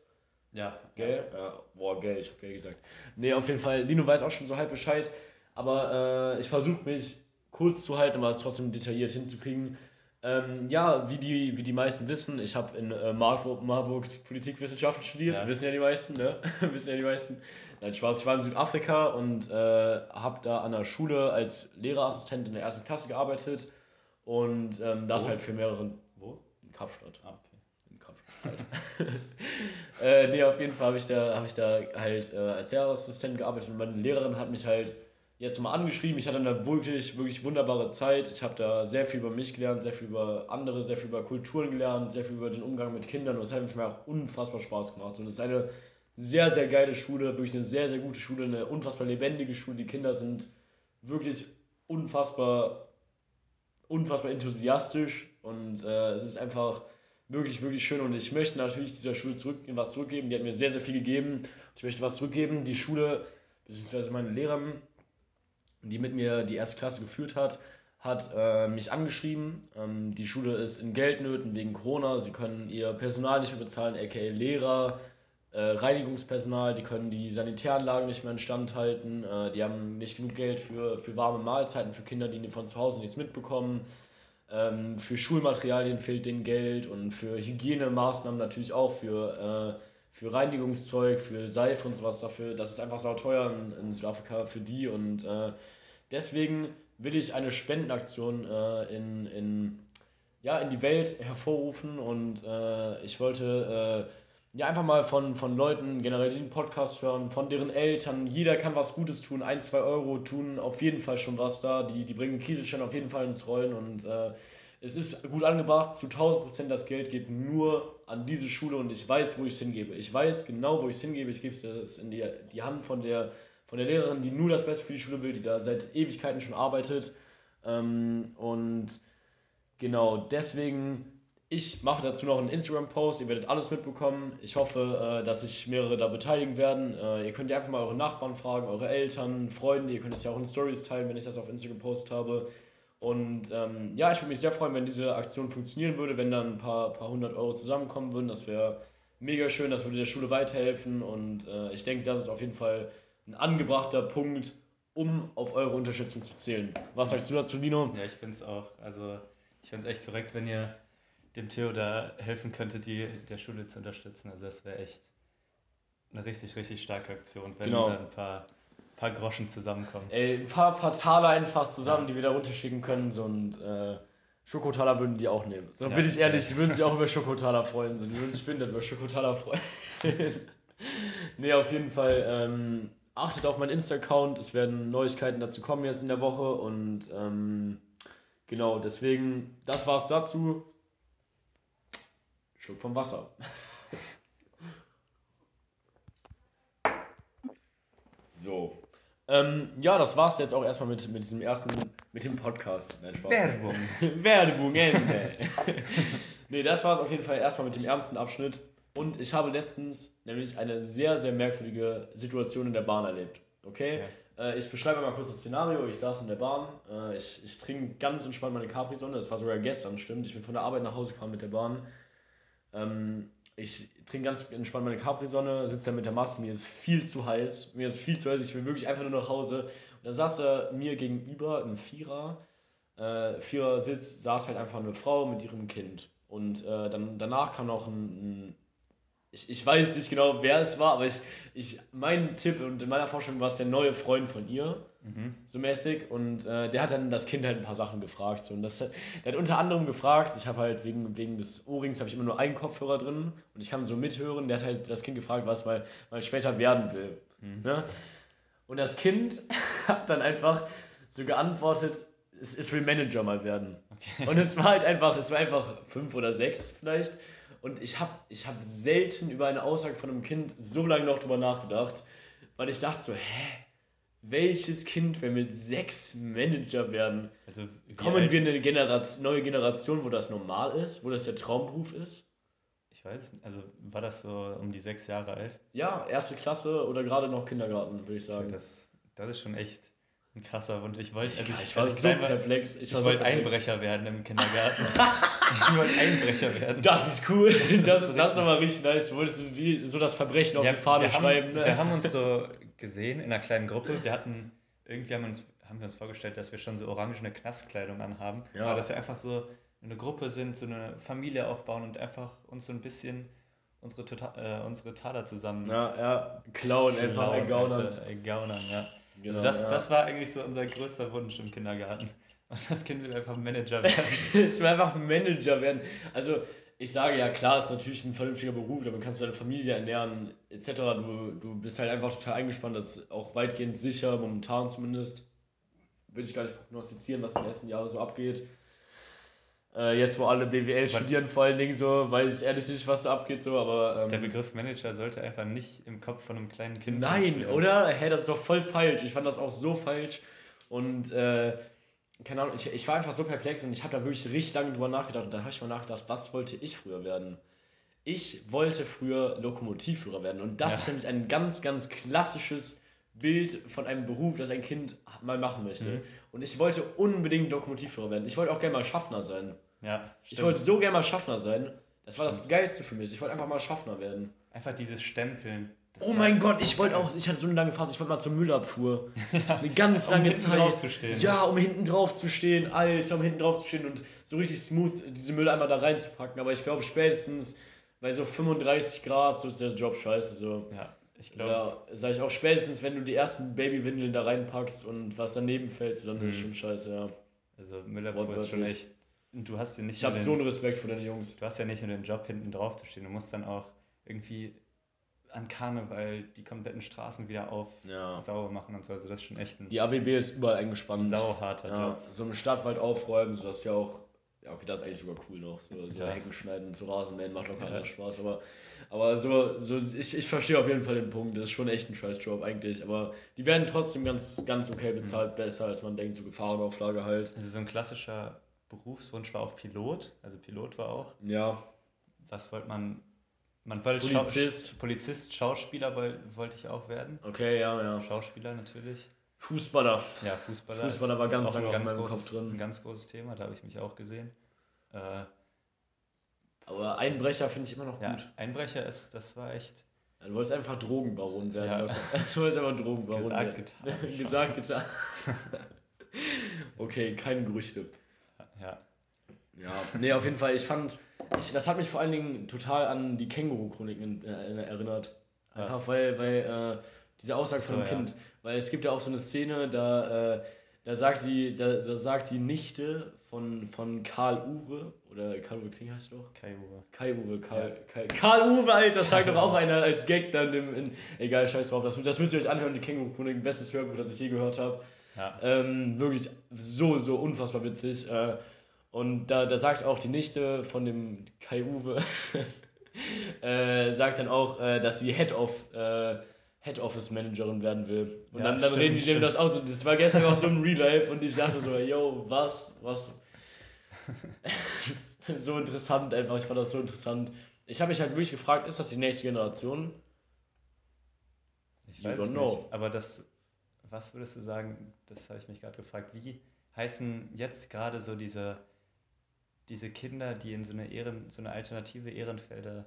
Ja, Gell? Ja, boah, gell, ich hab gell gesagt. Nee, auf jeden Fall, Lino weiß auch schon so halb Bescheid, aber äh, ich versuche mich kurz zu halten, aber es trotzdem detailliert hinzukriegen. Ähm, ja, wie die, wie die meisten wissen, ich habe in äh, Marburg, Marburg Politikwissenschaften studiert, Ja. wissen ja die meisten, ne? (laughs) wissen ja die meisten. Nein, Spaß, ich war in Südafrika und äh, habe da an der Schule als Lehrerassistent in der ersten Klasse gearbeitet und ähm, das Wo? halt für mehrere Wo? in Kapstadt. Ah, okay. In Kapstadt. (laughs) äh, nee, auf jeden Fall habe ich da, hab ich da halt äh, als Lehrerassistent gearbeitet und meine Lehrerin hat mich halt jetzt mal angeschrieben. Ich hatte eine wirklich, wirklich wunderbare Zeit. Ich habe da sehr viel über mich gelernt, sehr viel über andere, sehr viel über Kulturen gelernt, sehr viel über den Umgang mit Kindern und es hat mir auch unfassbar Spaß gemacht. Und es ist eine sehr, sehr geile Schule, wirklich eine sehr, sehr gute Schule, eine unfassbar lebendige Schule. Die Kinder sind wirklich unfassbar, unfassbar enthusiastisch und äh, es ist einfach wirklich, wirklich schön und ich möchte natürlich dieser Schule zurück, was zurückgeben. Die hat mir sehr, sehr viel gegeben. Ich möchte was zurückgeben. Die Schule, beziehungsweise meine Lehrerin, die mit mir die erste Klasse geführt hat, hat äh, mich angeschrieben. Ähm, die Schule ist in Geldnöten wegen Corona. Sie können ihr Personal nicht mehr bezahlen, aka Lehrer, äh, Reinigungspersonal, die können die Sanitäranlagen nicht mehr instand halten. Äh, die haben nicht genug Geld für, für warme Mahlzeiten für Kinder, die von zu Hause nichts mitbekommen. Ähm, für Schulmaterialien fehlt denen Geld und für Hygienemaßnahmen natürlich auch, für, äh, für Reinigungszeug, für Seife und sowas dafür. Das ist einfach sau teuer in, in Südafrika für die und äh, deswegen will ich eine Spendenaktion äh, in, in, ja, in die Welt hervorrufen und äh, ich wollte äh, ja einfach mal von, von Leuten generell den Podcast hören, von deren Eltern. Jeder kann was Gutes tun. Ein, zwei Euro tun auf jeden Fall schon was da. Die, die bringen Kieselstein auf jeden Fall ins Rollen und äh, es ist gut angebracht. Zu 1000 Prozent das Geld geht nur an diese Schule und ich weiß, wo ich es hingebe. Ich weiß genau, wo ich es hingebe. Ich gebe es in die, die Hand von der, von der Lehrerin, die nur das Beste für die Schule will, die da seit Ewigkeiten schon arbeitet. Ähm, und genau deswegen ich mache dazu noch einen Instagram-Post, ihr werdet alles mitbekommen. Ich hoffe, äh, dass sich mehrere da beteiligen werden. Äh, ihr könnt ja einfach mal eure Nachbarn fragen, eure Eltern, Freunde. Ihr könnt es ja auch in Stories teilen, wenn ich das auf Instagram gepostet habe. Und ähm, ja, ich würde mich sehr freuen, wenn diese Aktion funktionieren würde, wenn dann ein paar, paar hundert Euro zusammenkommen würden. Das wäre mega schön, das würde der Schule weiterhelfen. Und äh, ich denke, das ist auf jeden Fall ein angebrachter Punkt, um auf eure Unterstützung zu zählen. Was sagst du dazu, Lino? Ja, ich finde es auch. Also, ich finde es echt korrekt, wenn ihr dem Theo da helfen könnte, die der Schule zu unterstützen. Also das wäre echt eine richtig, richtig starke Aktion, wenn genau. da ein paar, paar Groschen zusammenkommen. Ey, ein paar, paar Taler einfach zusammen, ja. die wir da runterschicken können. So und äh, Schokotaler würden die auch nehmen. So ja, bin ich ehrlich, die würden sich auch über Schokotaler freuen. So, die würden sich finden, über Schokotaler freuen. (laughs) nee, auf jeden Fall. Ähm, achtet auf meinen Insta-Account. Es werden Neuigkeiten dazu kommen jetzt in der Woche. Und ähm, genau, deswegen, das war's dazu. Schluck vom Wasser. (laughs) so. Ähm, ja, das war's jetzt auch erstmal mit, mit diesem ersten, mit dem Podcast. Nein, Spaß. Werbung. (laughs) Werbung, Ende. (laughs) nee, das war's auf jeden Fall erstmal mit dem ernsten Abschnitt. Und ich habe letztens nämlich eine sehr, sehr merkwürdige Situation in der Bahn erlebt. Okay? Ja. Äh, ich beschreibe mal kurz das Szenario. Ich saß in der Bahn. Äh, ich, ich trinke ganz entspannt meine Capri-Sonne. Das war sogar gestern, stimmt. Ich bin von der Arbeit nach Hause gefahren mit der Bahn. Ähm, ich trinke ganz entspannt meine Capri-Sonne, sitze da mit der Maske, mir ist viel zu heiß, mir ist viel zu heiß, ich will wirklich einfach nur nach Hause. Und da saß er mir gegenüber im Vierer, äh, Vierer-Sitz, saß halt einfach eine Frau mit ihrem Kind. Und äh, dann, danach kam noch ein, ein ich, ich weiß nicht genau, wer es war, aber ich, ich, mein Tipp und in meiner Vorstellung war es der neue Freund von ihr, mhm. so mäßig. Und äh, der hat dann das Kind halt ein paar Sachen gefragt. So. Und das, der hat unter anderem gefragt, ich habe halt wegen, wegen des Ohrrings habe ich immer nur einen Kopfhörer drin und ich kann so mithören. Der hat halt das Kind gefragt, was weil, weil später werden will. Mhm. Ne? Und das Kind (laughs) hat dann einfach so geantwortet, es, es will Manager mal werden. Okay. Und es war halt einfach, es war einfach fünf oder sechs vielleicht. Und ich habe ich hab selten über eine Aussage von einem Kind so lange noch drüber nachgedacht, weil ich dachte so, hä? Welches Kind will mit sechs Manager werden? Also, Kommen wir in eine Generation, neue Generation, wo das normal ist, wo das der Traumberuf ist? Ich weiß es nicht. Also war das so um die sechs Jahre alt? Ja, erste Klasse oder gerade noch Kindergarten, würde ich sagen. Das, das ist schon echt ein krasser Wunsch. Ich wollte, also ich, ich war so perplex. Ich, ich wollte so Einbrecher werden im Kindergarten. (laughs) ich wollte Einbrecher werden. Das ist cool. Das, das, ist, das ist nochmal richtig nice. Du wolltest so das Verbrechen auf die Fahne schreiben. Haben, ne? Wir haben uns so gesehen in einer kleinen Gruppe. Wir hatten, irgendwie haben, uns, haben wir uns vorgestellt, dass wir schon so orangene Knastkleidung anhaben. Ja. Aber dass wir einfach so eine Gruppe sind, so eine Familie aufbauen und einfach uns so ein bisschen unsere, tota-, äh, unsere Taler zusammen. Ja, ja, klauen, einfach ergaunern. Ergaunern, ja. Genau, also das, ja. das war eigentlich so unser größter Wunsch im Kindergarten. (laughs) Und das Kind will einfach Manager (laughs) werden. es will einfach Manager werden. Also ich sage ja, klar, ist natürlich ein vernünftiger Beruf, damit kannst du deine Familie ernähren, etc. Du, du bist halt einfach total eingespannt, das ist auch weitgehend sicher, momentan zumindest. Will ich gar nicht prognostizieren, was die nächsten Jahre so abgeht. Äh, jetzt, wo alle BWL studieren, vor allen Dingen so, weiß ich ehrlich nicht, was da abgeht, so, aber. Ähm, Der Begriff Manager sollte einfach nicht im Kopf von einem kleinen Kind Nein, stehen. oder? Hä, das ist doch voll falsch. Ich fand das auch so falsch. Und, äh, keine Ahnung, ich, ich war einfach so perplex und ich habe da wirklich richtig lange drüber nachgedacht. Und dann habe ich mal nachgedacht, was wollte ich früher werden? Ich wollte früher Lokomotivführer werden. Und das Ja. ist nämlich ein ganz, ganz klassisches Bild von einem Beruf, das ein Kind mal machen möchte. Mhm. Und ich wollte unbedingt Lokomotivführer werden. Ich wollte auch gerne mal Schaffner sein. Ja, Ich wollte so gerne mal Schaffner sein. Das war das Geilste für mich. Ich wollte einfach mal Schaffner werden. Einfach dieses Stempeln. Das Oh mein Gott, das ich wollte auch, ich hatte so eine lange Phase, ich wollte mal zur Müllabfuhr. (laughs) Eine ganz Um lange hinten Zeit. drauf zu stehen. Ja, um hinten drauf zu stehen, Alter, um hinten drauf zu stehen und so richtig smooth diese Mülleimer da reinzupacken. Aber ich glaube, spätestens bei so 35 Grad, so ist der Job scheiße. So. Ja, ich glaube, Ja, sag ich auch spätestens, wenn du die ersten Babywindeln da reinpackst und was daneben fällt, dann ist Mhm. es schon scheiße, ja. also Müllabfuhr ist schon echt. Du hast ja nicht Ich habe so einen Respekt vor den Jungs. du hast ja nicht nur den Job hinten drauf zu stehen. Du musst dann auch irgendwie an Karneval die kompletten Straßen wieder auf Ja. sauber machen und so. Also das ist schon echt ein Die AWB ist überall eingespannt. sauharter Ja, Job. so einen Stadtwald aufräumen, so dass ja auch. Ja, okay, das ist eigentlich sogar cool noch. So, so Ja. Hecken schneiden und so Rasenmähen macht auch keiner Ja. Spaß. Aber, aber so, so ich, ich verstehe auf jeden Fall den Punkt. Das ist schon echt ein Scheißjob eigentlich. Aber die werden trotzdem ganz, ganz okay bezahlt, besser als man denkt, so Gefahrenauflage halt. Also so ein klassischer Berufswunsch war auch Pilot. Also Pilot war auch. Ja, Was wollte man? Man wollte Polizist. Schau Polizist, Schauspieler woll, wollte ich auch werden. okay, ja, ja. Schauspieler natürlich. Fußballer. Ja, Fußballer. Fußballer war ganz lange ein auf ganz meinem Kopf großes, drin. Ein ganz großes Thema, da habe ich mich auch gesehen. Äh, Aber Einbrecher finde ich immer noch ja, gut. Einbrecher ist, das war echt Ja, Du wolltest einfach Drogenbaron werden. Ja. (laughs) Du wolltest einfach Drogenbaron gesagt, werden. getan. (laughs) Gesagt, getan. (laughs) okay, keine Gerüchte. Ja, Ja, nee, auf jeden Fall. Ich fand, ich, das hat mich vor allen Dingen total an die Känguru-Chroniken äh, erinnert. Einfach Was? weil, weil äh, diese Aussage von dem ja. Kind, weil es gibt ja auch so eine Szene, da, äh, da, sagt, die, da, da sagt die Nichte von, von Karl Uwe, oder Karl Uwe Kling heißt doch? Kai Uwe. Kai Uwe, Karl, Kai, Karl Uwe, Alter, das sagt doch auch einer als Gag dann im, in, egal, scheiß drauf, das, das müsst ihr euch anhören, die Känguru-Chroniken, bestes Hörbuch, das ich je gehört habe. Ja. Ähm, wirklich so, so unfassbar witzig. Äh, und da, da sagt auch die Nichte von dem Kai Uwe, (laughs) äh, sagt dann auch, äh, dass sie Head of äh, Head Office Managerin werden will. Und Ja, dann, dann stimmt, reden die dem das aus. Und das war gestern auch so im Real Life und ich dachte so, yo, was, was. (laughs) so interessant einfach, ich fand das so interessant. Ich habe mich halt wirklich gefragt, ist das die nächste Generation? Ich You weiß don't know. nicht. Aber das, was würdest du sagen, das habe ich mich gerade gefragt, wie heißen jetzt gerade so diese, diese Kinder, die in so eine, Ehren, so eine alternative Ehrenfelder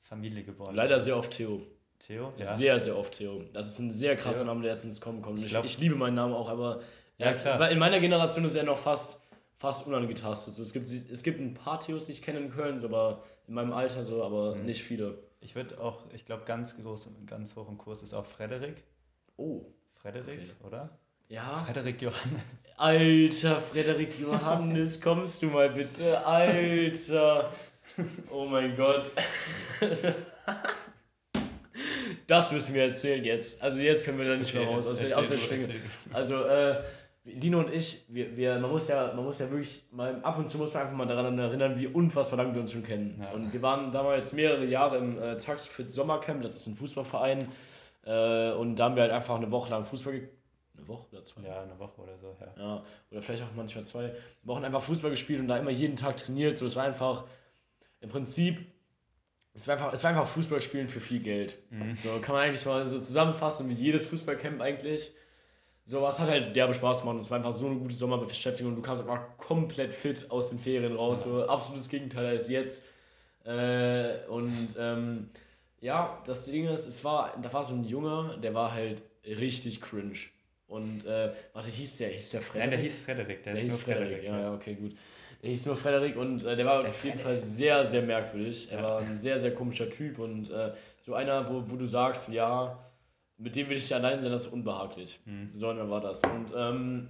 Familie geboren Leider sehr oft Theo. Theo? Ja. Sehr, sehr oft Theo. Das ist ein sehr krasser Theo. Name, der jetzt ins Kommen kommt. Ich Ich, glaub- ich liebe meinen Namen auch, aber Ja, weil in meiner Generation ist er noch fast, fast unangetastet. So, es, gibt, es gibt ein paar Theos, die ich kenne in Köln, so, aber in meinem Alter so, aber Mhm. nicht viele. Ich würde auch, ich glaube, ganz groß und ganz hoch im Kurs ist auch Frederik. Oh. Frederik, Okay. oder? Ja. Frederik Johannes. Alter, Frederik Johannes, kommst du mal bitte? Alter. Oh mein Gott. Das müssen wir erzählen jetzt. Also jetzt können wir da nicht mehr raus aus, aus der Schlinge. Also, äh, Lino und ich, wir, wir, man, muss ja, man muss ja wirklich, mal, ab und zu muss man einfach mal daran erinnern, wie unfassbar lange wir uns schon kennen. Ja. Und wir waren damals mehrere Jahre im äh, Taxfit Sommercamp, das ist ein Fußballverein. Äh, und da haben wir halt einfach eine Woche lang Fußball ge Eine Woche oder zwei? Ja, eine Woche oder so, ja. Ja, oder vielleicht auch manchmal zwei Wochen einfach Fußball gespielt und da immer jeden Tag trainiert. So, es war einfach im Prinzip, es war einfach, es war einfach Fußball spielen für viel Geld. Mhm. So kann man eigentlich mal so zusammenfassen, wie jedes Fußballcamp eigentlich. So, was hat halt derbe Spaß gemacht. und Es war einfach so eine gute Sommerbeschäftigung und du kamst einfach komplett fit aus den Ferien raus. So absolutes Gegenteil als jetzt. Äh, und ähm, ja, das Ding ist, es war, da war so ein Junge, der war halt richtig cringe. Und äh, warte, hieß der, hieß der Frederik? Nein, der hieß Frederik, der, Der hieß nur Frederik, Frederik. ja, ja, okay, gut. Der hieß nur Frederik und äh, der war Der auf jeden. Fall sehr, sehr merkwürdig. Er Ja. war ein sehr, sehr komischer Typ und äh, so einer, wo, wo du sagst, ja, mit dem will ich allein sein, das ist unbehaglich. Mhm. So einer war das. Und ähm,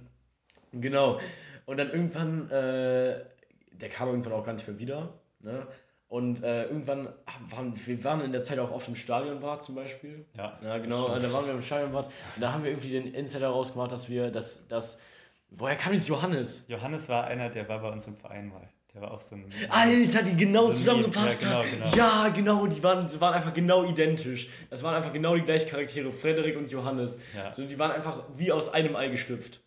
genau. Und dann irgendwann, äh, der kam irgendwann auch gar nicht mehr wieder. Ne? Und äh, irgendwann waren wir waren in der Zeit auch oft im Stadionbad zum Beispiel. Ja. Ja, genau. Da waren wir im Stadionbad. Und da haben wir irgendwie den Insider rausgemacht, dass wir das, das. Woher kam dieses Johannes? Johannes war einer, der war bei uns im Verein mal. Der war auch so ein. Alter, die genau So zusammengepasst ja, hat. genau, genau. Ja, genau, die waren, die waren einfach genau identisch. Das waren einfach genau die gleichen Charaktere, Frederik und Johannes. Ja. So, die waren einfach wie aus einem Ei geschlüpft.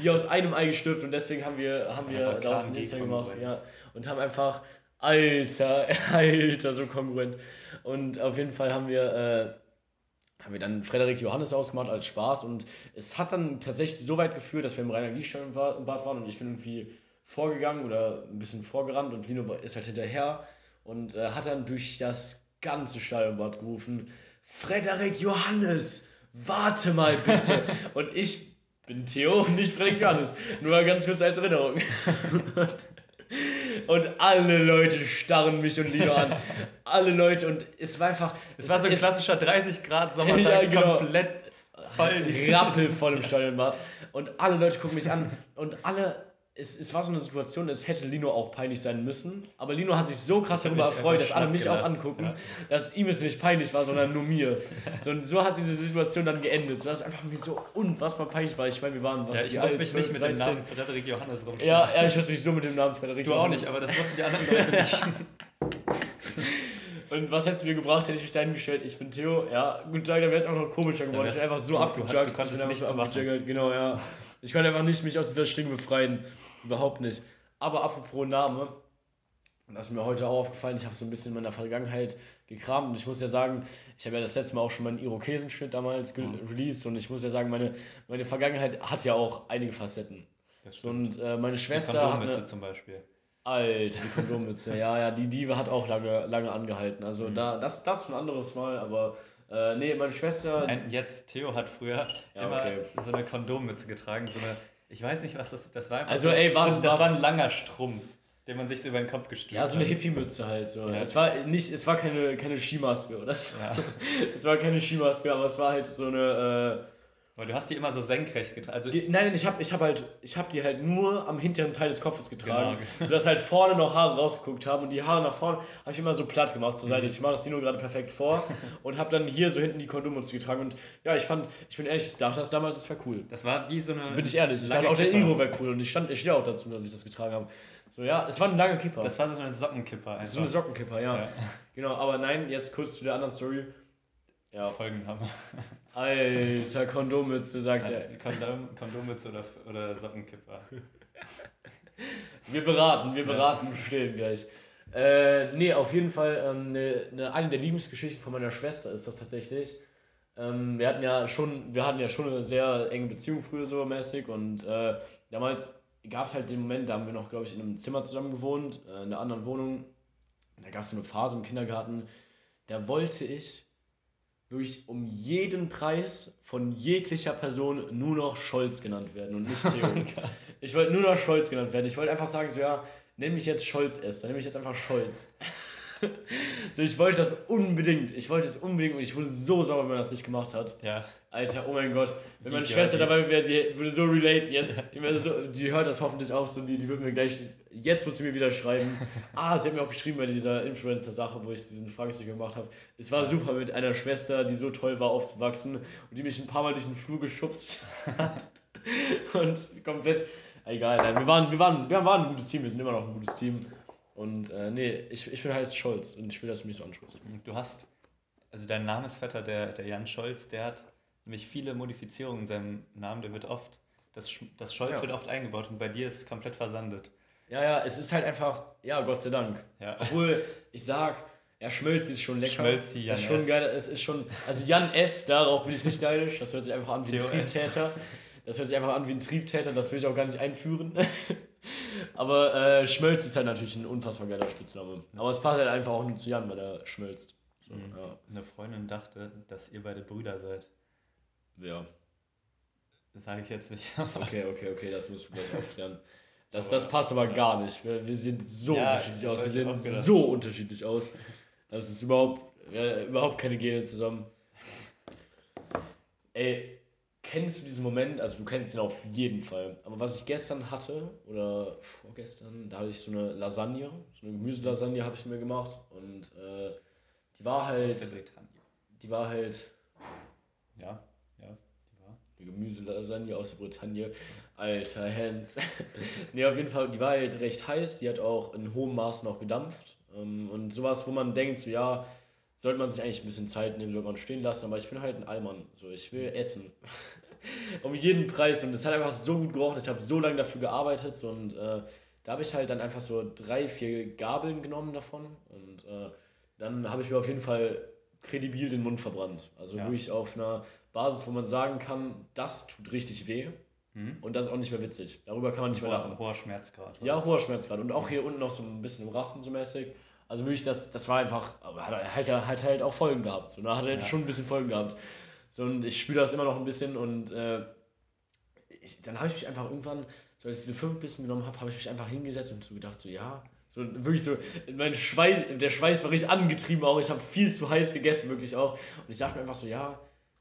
Wie aus einem Ei geschlüpft und deswegen haben wir, haben wir daraus ein KMG Insta gemacht. Ja. Und haben einfach, Alter, (laughs) Alter, so kongruent. Und auf jeden Fall haben wir, äh, haben wir dann Frederik Johannes ausgemacht als Spaß und es hat dann tatsächlich so weit geführt, dass wir im Rainer Wiesstein im Bad waren und ich bin irgendwie vorgegangen oder ein bisschen vorgerannt und Lino ist halt hinterher und äh, hat dann durch das ganze Stadionbad gerufen, Frederik Johannes, warte mal bitte. (laughs) und ich bin Theo und (laughs) nicht Frederik Johannes. Nur mal ganz kurz als Erinnerung. (laughs) Und alle Leute starren mich und Lino an. Alle Leute und es war einfach. Es war so ein es- klassischer 30 Grad Sommertag, Ja, genau. komplett voll. rappelvoll im Stadionbad. Und alle Leute gucken mich an. Und alle, es, es war so eine Situation, es hätte Lino auch peinlich sein müssen. Aber Lino hat sich so krass darüber erfreut, dass alle mich schlapp auch angucken, Ja. dass ihm es nicht peinlich war, sondern nur mir. So, und so hat diese Situation dann geendet. So dass es einfach mir so unfassbar peinlich war. Ich meine, wir waren was Ja, ich muss alt, mich 12, nicht mit dem 13. Namen Frederik Johannes rumschlagen. Ja, ja, ich muss mich so mit dem Namen Frederik Du auch Johannes. nicht, aber das wussten die anderen Leute (laughs) nicht. Und was hättest du mir gebracht, hätte ich mich dahin gestellt, ich bin Theo, ja, guten Tag, dann wäre es auch noch komischer geworden. Ich bin einfach so abgejagt. du konntest nichts so genau, ja. Ich konnte einfach nicht mich aus dieser Schlinge befreien. Überhaupt nicht. Aber apropos Name, und das ist mir heute auch aufgefallen, ich habe so ein bisschen in meiner Vergangenheit gekramt und ich muss ja sagen, ich habe ja das letzte Mal auch schon meinen Irokesenschnitt damals Mhm. released und ich muss ja sagen, meine, meine Vergangenheit hat ja auch einige Facetten. Das So, und äh, meine Die Schwester hat Kondommütze eine, zum Beispiel. Alter, die Kondommütze, ja, ja, die Diebe hat auch lange, lange angehalten. Also Mhm. da, das, das ist ein anderes Mal, aber äh, nee, meine Schwester. Ein, jetzt, Theo hat früher Ja, immer okay. so eine Kondommütze getragen, so eine, ich weiß nicht, was das, das war einfach Also, so, ey, was- so, das war ein langer Strumpf, den man sich so über den Kopf gestülpt ja, so eine hat. Hippie-Mütze halt so. Ja. Es war nicht, es war keine, keine Skimaske, oder? Ja, (laughs) Es war keine Skimaske, aber es war halt so eine. Weil du hast die immer so senkrecht getragen, also die, nein, nein, ich habe ich hab halt, ich habe die halt nur am hinteren Teil des Kopfes getragen, Genau. sodass (laughs) halt vorne noch Haare rausgeguckt haben und die Haare nach vorne habe ich immer so platt gemacht zur Mhm. Seite. Ich mache das Dino gerade perfekt vor (laughs) und habe dann hier so hinten die Kondommütze getragen und ja, ich fand, ich bin ehrlich, ich dachte das damals, das wäre cool. das war wie so eine... Bin ich ehrlich. Ich dachte auch, der. Iro wäre cool und ich stand, ich stehe auch dazu, dass ich das getragen habe. So, ja, es war ein langer Kipper. Das war so eine Sockenkipper einfach. so eine Sockenkipper, ja. Ja. Genau, aber nein, jetzt kurz zu der anderen Story. Ja, Folgenhammer. alter Kondommütze, sagt er. Kondom, Kondommütze oder, oder Sockenkipper. Wir beraten, wir beraten, stillen gleich. Äh, nee, auf jeden Fall, ähm, ne, ne, eine der Liebesgeschichten von meiner Schwester ist das tatsächlich. Ähm, wir hatten ja schon, wir hatten ja schon eine sehr enge Beziehung früher so mäßig und äh, damals gab es halt den Moment, da haben wir noch, glaube ich, in einem Zimmer zusammen gewohnt, äh, in einer anderen Wohnung. Und da gab es so eine Phase im Kindergarten, da wollte ich wirklich um jeden Preis von jeglicher Person nur noch Scholz genannt werden und nicht (laughs) Theo. ich wollte nur noch Scholz genannt werden. Ich wollte einfach sagen, so ja, nenn mich jetzt Scholz Esther, nenn mich jetzt einfach Scholz. (laughs) so, ich wollte das unbedingt. Ich wollte es unbedingt und ich wurde so sauer, wenn man das nicht gemacht hat. Ja, Alter, oh mein Gott. Wenn meine. Schwester dabei wäre, die würde so relaten jetzt. Die, so, die hört das hoffentlich auch so, die, die würde mir gleich, jetzt muss sie mir wieder schreiben. (laughs) Ah, sie hat mir auch geschrieben bei dieser Influencer-Sache, wo ich diesen Fragesticker gemacht habe. Es war super mit einer Schwester, die so toll war aufzuwachsen und die mich ein paar Mal durch den Flur geschubst hat. (laughs) Und komplett, egal, nein, wir waren, wir, waren, wir waren ein gutes Team, wir sind immer noch ein gutes Team. Und äh, nee, ich, ich bin heißt Scholz und ich will, dass du mich so ansprichst. du hast, also dein Namensvetter, der, der Jan Scholz, der hat nämlich viele Modifizierungen in seinem Namen, der wird oft, das, das Scholz Ja. wird oft eingebaut und bei dir ist es komplett versandet. Ja, ja, es ist halt einfach, ja, Gott sei Dank. Ja. Obwohl, ich sag, ja, Schmölzi ist schon lecker. Schmölzi, Jan ist schon S. geil, es ist schon, also Jan S., darauf bin ich nicht neidisch, das hört sich einfach an wie ein. Triebtäter. Das hört sich einfach an wie ein Triebtäter, das will ich auch gar nicht einführen. (laughs) Aber äh, Schmölz ist halt natürlich ein unfassbar geiler Spitzname. Aber es passt halt einfach auch nur zu Jan, weil er schmölzt. So, Mhm. ja. Eine Freundin dachte, dass ihr beide Brüder seid. ja. Das sage ich jetzt nicht. Okay, okay, okay, das musst du gleich aufklären. Das, das passt aber gar nicht. Wir, wir sehen so Ja, unterschiedlich aus. Wir sehen so unterschiedlich aus. Das ist überhaupt, äh, überhaupt keine Gene zusammen. Ey, kennst du diesen Moment, also du kennst ihn auf jeden Fall, aber was ich gestern hatte oder vorgestern, da hatte ich so eine Lasagne, so eine Gemüselasagne habe ich mir gemacht. Und äh, die war halt, die war halt, ja, ja, die war. Eine Gemüselasagne aus der Bretagne, alter Hans. (laughs) ne, auf jeden Fall, die war halt recht heiß, die hat auch in hohem Maß noch gedampft. Ähm, und sowas, wo man denkt, so ja, sollte man sich eigentlich ein bisschen Zeit nehmen, sollte man stehen lassen, aber ich bin halt ein Allmann, so ich will essen. (laughs) um jeden Preis und es hat einfach so gut gerochen, ich habe so lange dafür gearbeitet so, und äh, da habe ich halt dann einfach so drei, vier Gabeln genommen davon und äh, dann habe ich mir auf jeden Fall kredibil den Mund verbrannt. Also ja. wirklich auf einer Basis, wo man sagen kann, das tut richtig weh. Mhm. Und das ist auch nicht mehr witzig. Darüber kann man nicht mehr lachen. Hoher Schmerzgrad. Ja, hoher Schmerzgrad. Und auch hier unten noch so ein bisschen im Rachen so mäßig. Also wirklich, das, das war einfach, aber hat, hat, hat halt auch Folgen gehabt. So, ne? Hat halt ja. schon ein bisschen Folgen gehabt. So, und ich spüre das immer noch ein bisschen und äh, ich, dann habe ich mich einfach irgendwann, so als ich diese fünf Bissen genommen habe, habe ich mich einfach hingesetzt und so gedacht, so ja, so wirklich so, mein Schweiß, der Schweiß war richtig angetrieben auch, ich habe viel zu heiß gegessen, wirklich auch. Und ich dachte mir einfach so, ja,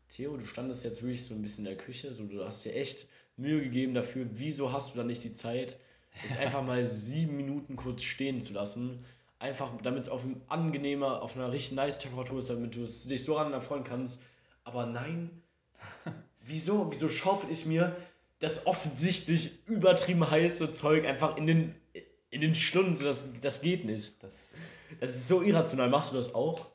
Theo, du standest jetzt wirklich so ein bisschen in der Küche, so du hast dir echt Mühe gegeben dafür, wieso hast du dann nicht die Zeit, es (laughs) einfach mal sieben Minuten kurz stehen zu lassen Einfach, damit es auf einem angenehmer, auf einer richtig nice Temperatur ist, damit du es dich so ran erfreuen kannst. Aber nein, (laughs) wieso, wieso schaufel ich mir das offensichtlich übertrieben heiße Zeug einfach in den, in den Stunden? So, das, das geht nicht. Das, das ist so irrational. Machst du das auch?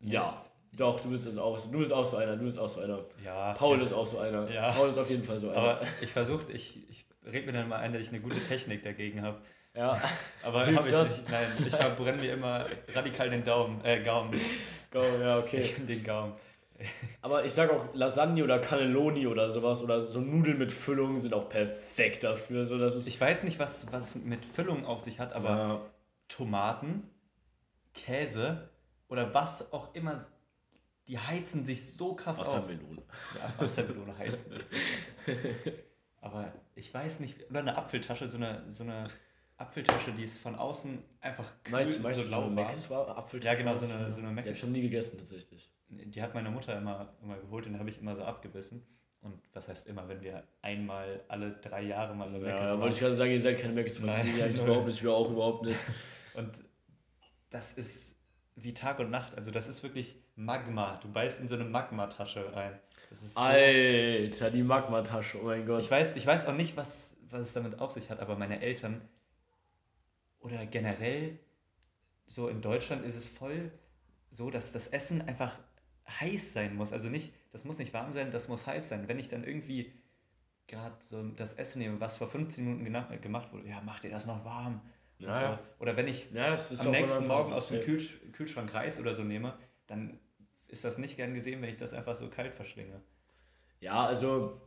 Ja. Doch, du bist es auch. Du bist auch so einer. Du bist auch so einer. Ja. Paul ja. ist auch so einer. Ja. Paul ist auf jeden Fall so einer. Aber ich versuche, ich, ich rede mir dann mal ein, dass ich eine gute Technik dagegen habe. Ja. Aber habe ich das? nicht. Nein, ich verbrenne mir immer radikal den Daumen, äh, Gaumen. Gaumen, ja, okay. Den Gaumen. Aber ich sage auch Lasagne oder Cannelloni oder sowas oder so Nudeln mit Füllung sind auch perfekt dafür. So, dass es ich weiß nicht, was, was mit Füllung auf sich hat, aber ja. Tomaten, Käse oder was auch immer, die heizen sich so krass Wassermelone. auf. Ja, Wassermelone heizen ist so krass. (laughs) Aber ich weiß nicht, oder eine Apfeltasche, so eine, so eine Apfeltasche, die ist von außen einfach kühl, weißt, weißt so lau war. war Apfeltasche? Ja, genau, so eine, so eine Mac. Die habe ich schon nie gegessen, tatsächlich. Die hat meine Mutter immer, immer geholt, den habe ich immer so abgebissen. Und was heißt immer, wenn wir einmal alle drei Jahre mal eine Ja, da wollte ich gerade sagen, ihr seid keine Macs Familie, ich überhaupt nicht, wir auch überhaupt nicht. (laughs) Und das ist wie Tag und Nacht, also das ist wirklich Magma. Du beißt in so eine Magma-Tasche rein. Alter, die Magma-Tasche, oh mein Gott. Ich weiß, ich weiß auch nicht, was, was es damit auf sich hat, aber meine Eltern oder generell so in Deutschland ist es voll so, dass das Essen einfach heiß sein muss. Also nicht, das muss nicht warm sein, das muss heiß sein. Wenn ich dann irgendwie gerade so das Essen nehme, was vor 15 Minuten gemacht wurde, ja, mach dir das noch warm. Ja, also, oder wenn ich ja, am nächsten Morgen aus dem Kühl Kühlschrank Reis oder so nehme, dann ist das nicht gern gesehen, wenn ich das einfach so kalt verschlinge. Ja, also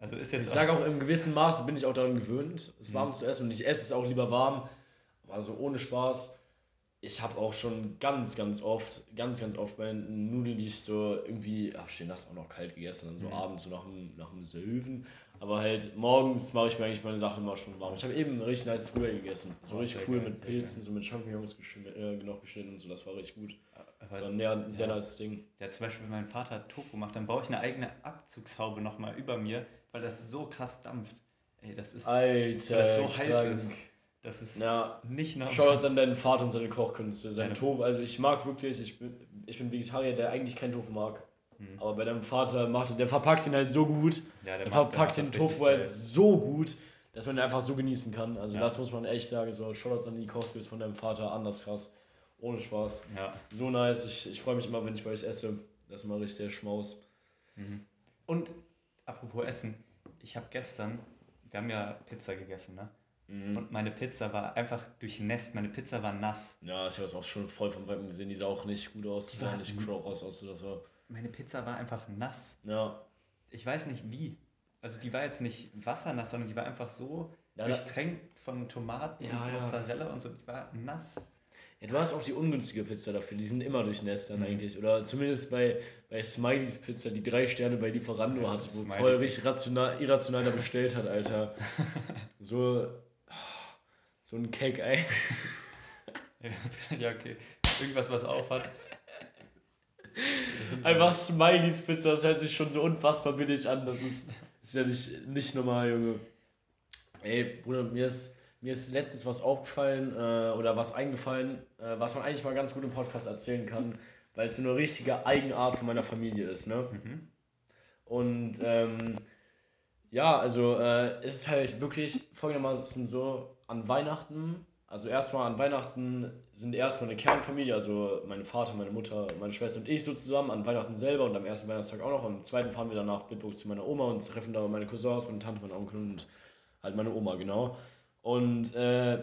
also ist jetzt ich sage auch im gewissen Maße bin ich auch daran gewöhnt, es warm mhm. zu essen und ich esse es auch lieber warm, also ohne Spaß. Ich habe auch schon ganz, ganz oft, ganz, ganz oft meine Nudeln, die ich so irgendwie, ach stehen das auch noch kalt gegessen, dann so mhm. abends so nach dem, nach dem Söven. Aber halt morgens mache ich mir eigentlich meine Sachen immer schon warm. Ich habe eben richtig nice Rührei gegessen. So oh, richtig cool geil, mit Pilzen, so mit Champignons äh, noch geschnitten und so. Das war richtig gut. Das war ein sehr, sehr ja. nice Ding. Ja, zum Beispiel, wenn mein Vater Tofu macht, dann baue ich eine eigene Abzugshaube nochmal über mir, weil das so krass dampft. Ey, das ist, Alter, das so heiß ist. Das ist ja, nicht normal. Schau uns an deinen Vater und seine Kochkünste. Sein Tofu, also ich mag wirklich, ich bin, ich bin Vegetarier, der eigentlich keinen Tofu mag. Hm. Aber bei deinem Vater macht der verpackt ihn halt so gut. Ja, der, der macht, verpackt der den Tofu halt so gut, dass man ihn einfach so genießen kann. Also ja. das muss man echt sagen. So, Shoutouts an die Kochskills von deinem Vater, anders krass. Ohne Spaß. Ja. So nice. Ich, ich freue mich immer, wenn ich bei euch esse. Das ist immer richtig der Schmaus. Mhm. Und apropos Essen, ich habe gestern, wir haben ja Pizza gegessen, ne? Mhm. Und meine Pizza war einfach durchnässt. Meine Pizza war nass. Ja, ich habe es auch schon voll vom Weitem gesehen. Die sah auch nicht gut aus. Die sah nicht crow aus. aus das war meine Pizza war einfach nass. Ja. Ich weiß nicht wie. Also die war jetzt nicht wassernass, sondern die war einfach so ja, durchtränkt von Tomaten ja, und Mozzarella ja. und so. Die war nass. Ja, du hast auch die ungünstige Pizza dafür. Die sind immer durchnässt dann mhm. eigentlich. Oder zumindest bei, bei Smileys Pizza, die drei Sterne bei Lieferando ja, hat, wo voll richtig rational, irrational da bestellt hat, Alter. (laughs) so so ein Cake-Ei. (laughs) ja, okay. Irgendwas, was auf hat. (laughs) Einfach Smileys Pizza, das hört sich schon so unfassbar billig an. Das ist, ist ja nicht, nicht normal, Junge. Ey, Bruder, mir ist, mir ist letztens was aufgefallen äh, oder was eingefallen, äh, was man eigentlich mal ganz gut im Podcast erzählen kann, weil es so eine richtige Eigenart von meiner Familie ist, ne? Mhm. Und ähm, ja, also äh, es ist halt wirklich folgendermaßen so, an Weihnachten also erstmal an Weihnachten sind erstmal eine Kernfamilie, also mein Vater, meine Mutter, meine Schwester und ich so zusammen, an Weihnachten selber und am ersten Weihnachtstag auch noch. Am zweiten fahren wir dann nach Bitburg zu meiner Oma und treffen da meine Cousins, meine Tante, meine Onkel und halt meine Oma, genau. Und äh,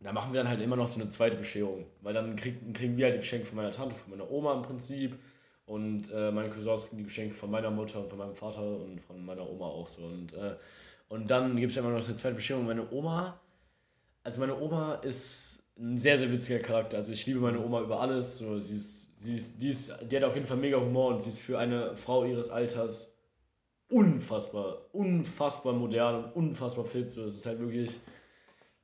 da machen wir dann halt immer noch so eine zweite Bescherung, weil dann krieg, kriegen wir halt die Geschenke von meiner Tante, von meiner Oma im Prinzip und äh, meine Cousins kriegen die Geschenke von meiner Mutter und von meinem Vater und von meiner Oma auch so. Und, äh, und dann gibt es immer noch eine zweite Bescherung. Meine Oma also meine Oma ist ein sehr, sehr witziger Charakter. Also ich liebe meine Oma über alles. So, sie ist, sie ist, die, ist, die hat auf jeden Fall mega Humor und sie ist für eine Frau ihres Alters unfassbar, unfassbar modern und unfassbar fit. So, es ist halt wirklich,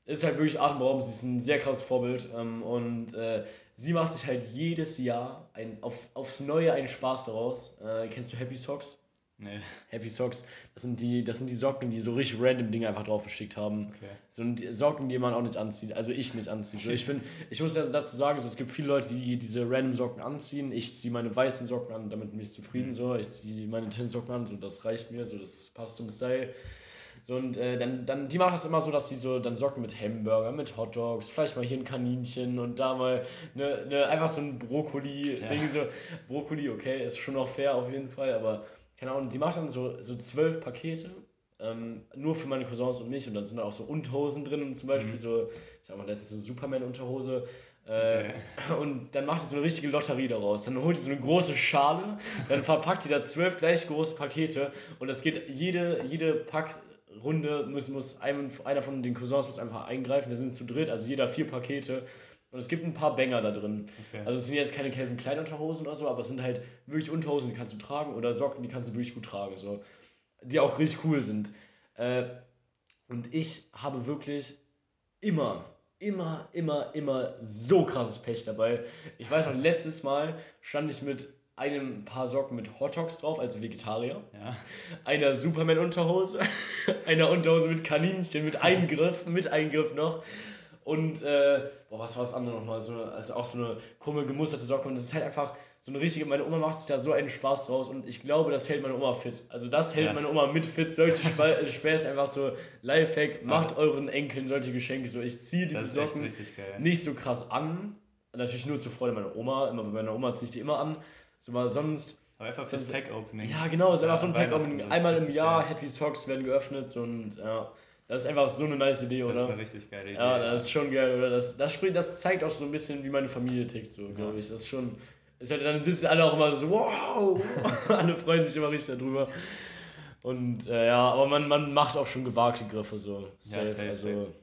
ist halt wirklich atemberaubend. Sie ist ein sehr krasses Vorbild ähm, und äh, sie macht sich halt jedes Jahr ein, auf, aufs Neue einen Spaß daraus. Äh, kennst du Happy Socks? Nee. Happy Socks, das sind die, das sind die Socken, die so richtig random Dinge einfach drauf geschickt haben. Okay. So Socken, die man auch nicht anzieht, also ich nicht anziehe. So, ich bin, ich muss ja dazu sagen, so, es gibt viele Leute, die diese random Socken anziehen. Ich ziehe meine weißen Socken an, damit bin ich zufrieden. Mhm. So, ich ziehe meine Tennissocken an, so das reicht mir, so das passt zum Style. So, und äh, dann, dann, die machen das immer so, dass sie so dann Socken mit Hamburger, mit Hotdogs, vielleicht mal hier ein Kaninchen und da mal ne, ne, einfach so ein Brokkoli-Ding. Ja. So, Brokkoli, okay, ist schon noch fair auf jeden Fall, aber keine Ahnung, die macht dann so, so zwölf Pakete, ähm, nur für meine Cousins und mich und dann sind da auch so Unterhosen drin und zum Beispiel mhm. so, ich habe mal letztens so Superman-Unterhose. Äh, okay. (laughs) Und dann macht sie so eine richtige Lotterie daraus. Dann holt sie so eine große Schale, dann verpackt die da zwölf gleich große Pakete und das geht jede, jede Packrunde muss, muss ein, einer von den Cousins muss einfach eingreifen. Wir sind zu dritt, also jeder vier Pakete und es gibt ein paar Banger da drin. Okay. Also es sind jetzt keine Calvin Klein Unterhosen oder so, aber es sind halt wirklich Unterhosen, die kannst du tragen oder Socken, die kannst du wirklich gut tragen. So. Die auch richtig cool sind. Äh, und ich habe wirklich immer, immer, immer, immer so krasses Pech dabei. Ich weiß noch, letztes Mal stand ich mit einem paar Socken mit Hot Dogs drauf, als Vegetarier. Ja. Einer Superman-Unterhose, (laughs) einer Unterhose mit Kaninchen, mit Eingriff, mit Eingriff noch. Und, äh, boah, was war das andere nochmal? So, also auch so eine krumme, gemusterte Socke. Und das ist halt einfach so eine richtige, meine Oma macht sich da so einen Spaß draus. Und ich glaube, das hält meine Oma fit. Also das hält ja. meine Oma mit fit. Solche (laughs) Späße einfach so, Lifehack, macht ja. euren Enkeln solche Geschenke. So, ich ziehe diese Socken nicht so krass an. Natürlich nur zur Freude meiner Oma. Immer bei meiner Oma ziehe ich die immer an. So, mal sonst... Aber einfach fürs Pack-Opening. Ja, genau, es ist einfach so ein Pack-Opening. Einmal im Jahr, geil. Happy Socks werden geöffnet und ja... Das ist einfach so eine nice Idee, oder? Das ist eine richtig geile Idee. Ja, das ist schon geil, oder? Das, das, spricht, das zeigt auch so ein bisschen, wie meine Familie tickt, so, glaube ich. Das ist schon. Ist halt, dann sitzen alle auch immer so, wow! (laughs) alle freuen sich immer richtig darüber. Und äh, ja, aber man, man macht auch schon gewagte Griffe, so. Safe, ja, safe, also.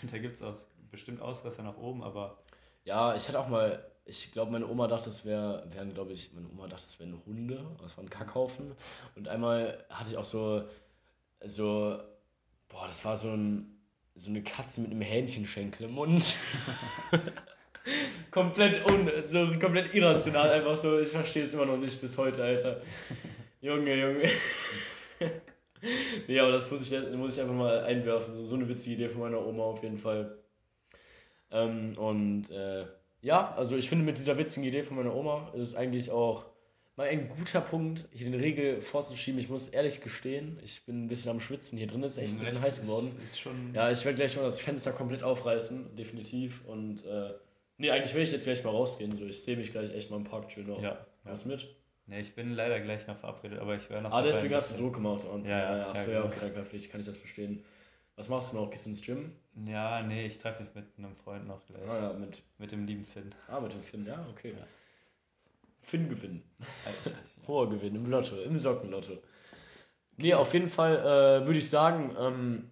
(laughs) Da gibt es auch bestimmt Ausrüster nach oben, aber. Ja, ich hatte auch mal, ich glaube, meine Oma dachte, das wär, wären, glaube ich, meine Oma dachte, das wären Hunde, das war ein Kackhaufen. Und einmal hatte ich auch so, so Boah, das war so, ein, so eine Katze mit einem Hähnchenschenkel im Mund. (laughs) komplett un, so komplett irrational einfach so. Ich verstehe es immer noch nicht bis heute, Alter. Junge, Junge. ja, aber das muss ich, muss ich einfach mal einwerfen. So, so eine witzige Idee von meiner Oma auf jeden Fall. Ähm, und äh, ja, also ich finde mit dieser witzigen Idee von meiner Oma ist es eigentlich auch mal ein guter Punkt, hier den Regel vorzuschieben. Ich muss ehrlich gestehen, ich bin ein bisschen am Schwitzen. Hier drin ist echt ein bisschen heiß geworden. Ist schon ja, ich werde gleich mal das Fenster komplett aufreißen, definitiv. Und äh, nee, eigentlich will ich jetzt gleich mal rausgehen. So, ich sehe mich gleich echt mal im Park schön noch. Ja. Was ja. mit? Nee, ich bin leider gleich noch verabredet, aber ich wäre noch. Ah, deswegen hast du Druck gemacht. Und, ja, ja, ja, achso, ja, okay, dann kann ich, kann ich das verstehen. Was machst du noch? Gehst du ins Gym? Ja, nee, ich treffe mich mit einem Freund noch gleich. Ah, ja, mit. Mit dem lieben Finn. Ah, mit dem Finn, ja, okay. Ja. Finn gewinnen. Hoher Gewinn im Lotto, im Sockenlotto. Nee, auf jeden Fall äh, würde ich sagen, ähm,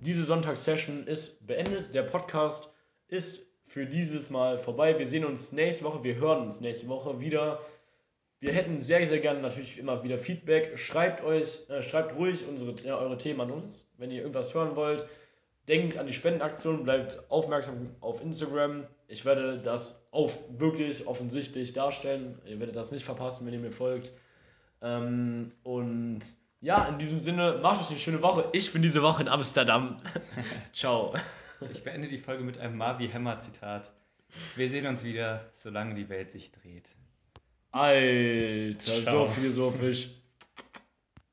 diese Sonntagssession ist beendet. Der Podcast ist für dieses Mal vorbei. Wir sehen uns nächste Woche, wir hören uns nächste Woche wieder. Wir hätten sehr, sehr gerne natürlich immer wieder Feedback. Schreibt euch, äh, schreibt ruhig unsere, äh, eure Themen an uns, wenn ihr irgendwas hören wollt. Denkt an die Spendenaktion, bleibt aufmerksam auf Instagram. Ich werde das auf, wirklich offensichtlich darstellen. Ihr werdet das nicht verpassen, wenn ihr mir folgt. Ähm, und ja, in diesem Sinne, macht euch eine schöne Woche. Ich bin diese Woche in Amsterdam. (laughs) Ciao. Ich beende die Folge mit einem Marvi Hammer Zitat. Wir sehen uns wieder, solange die Welt sich dreht. Alter, Ciao. so philosophisch.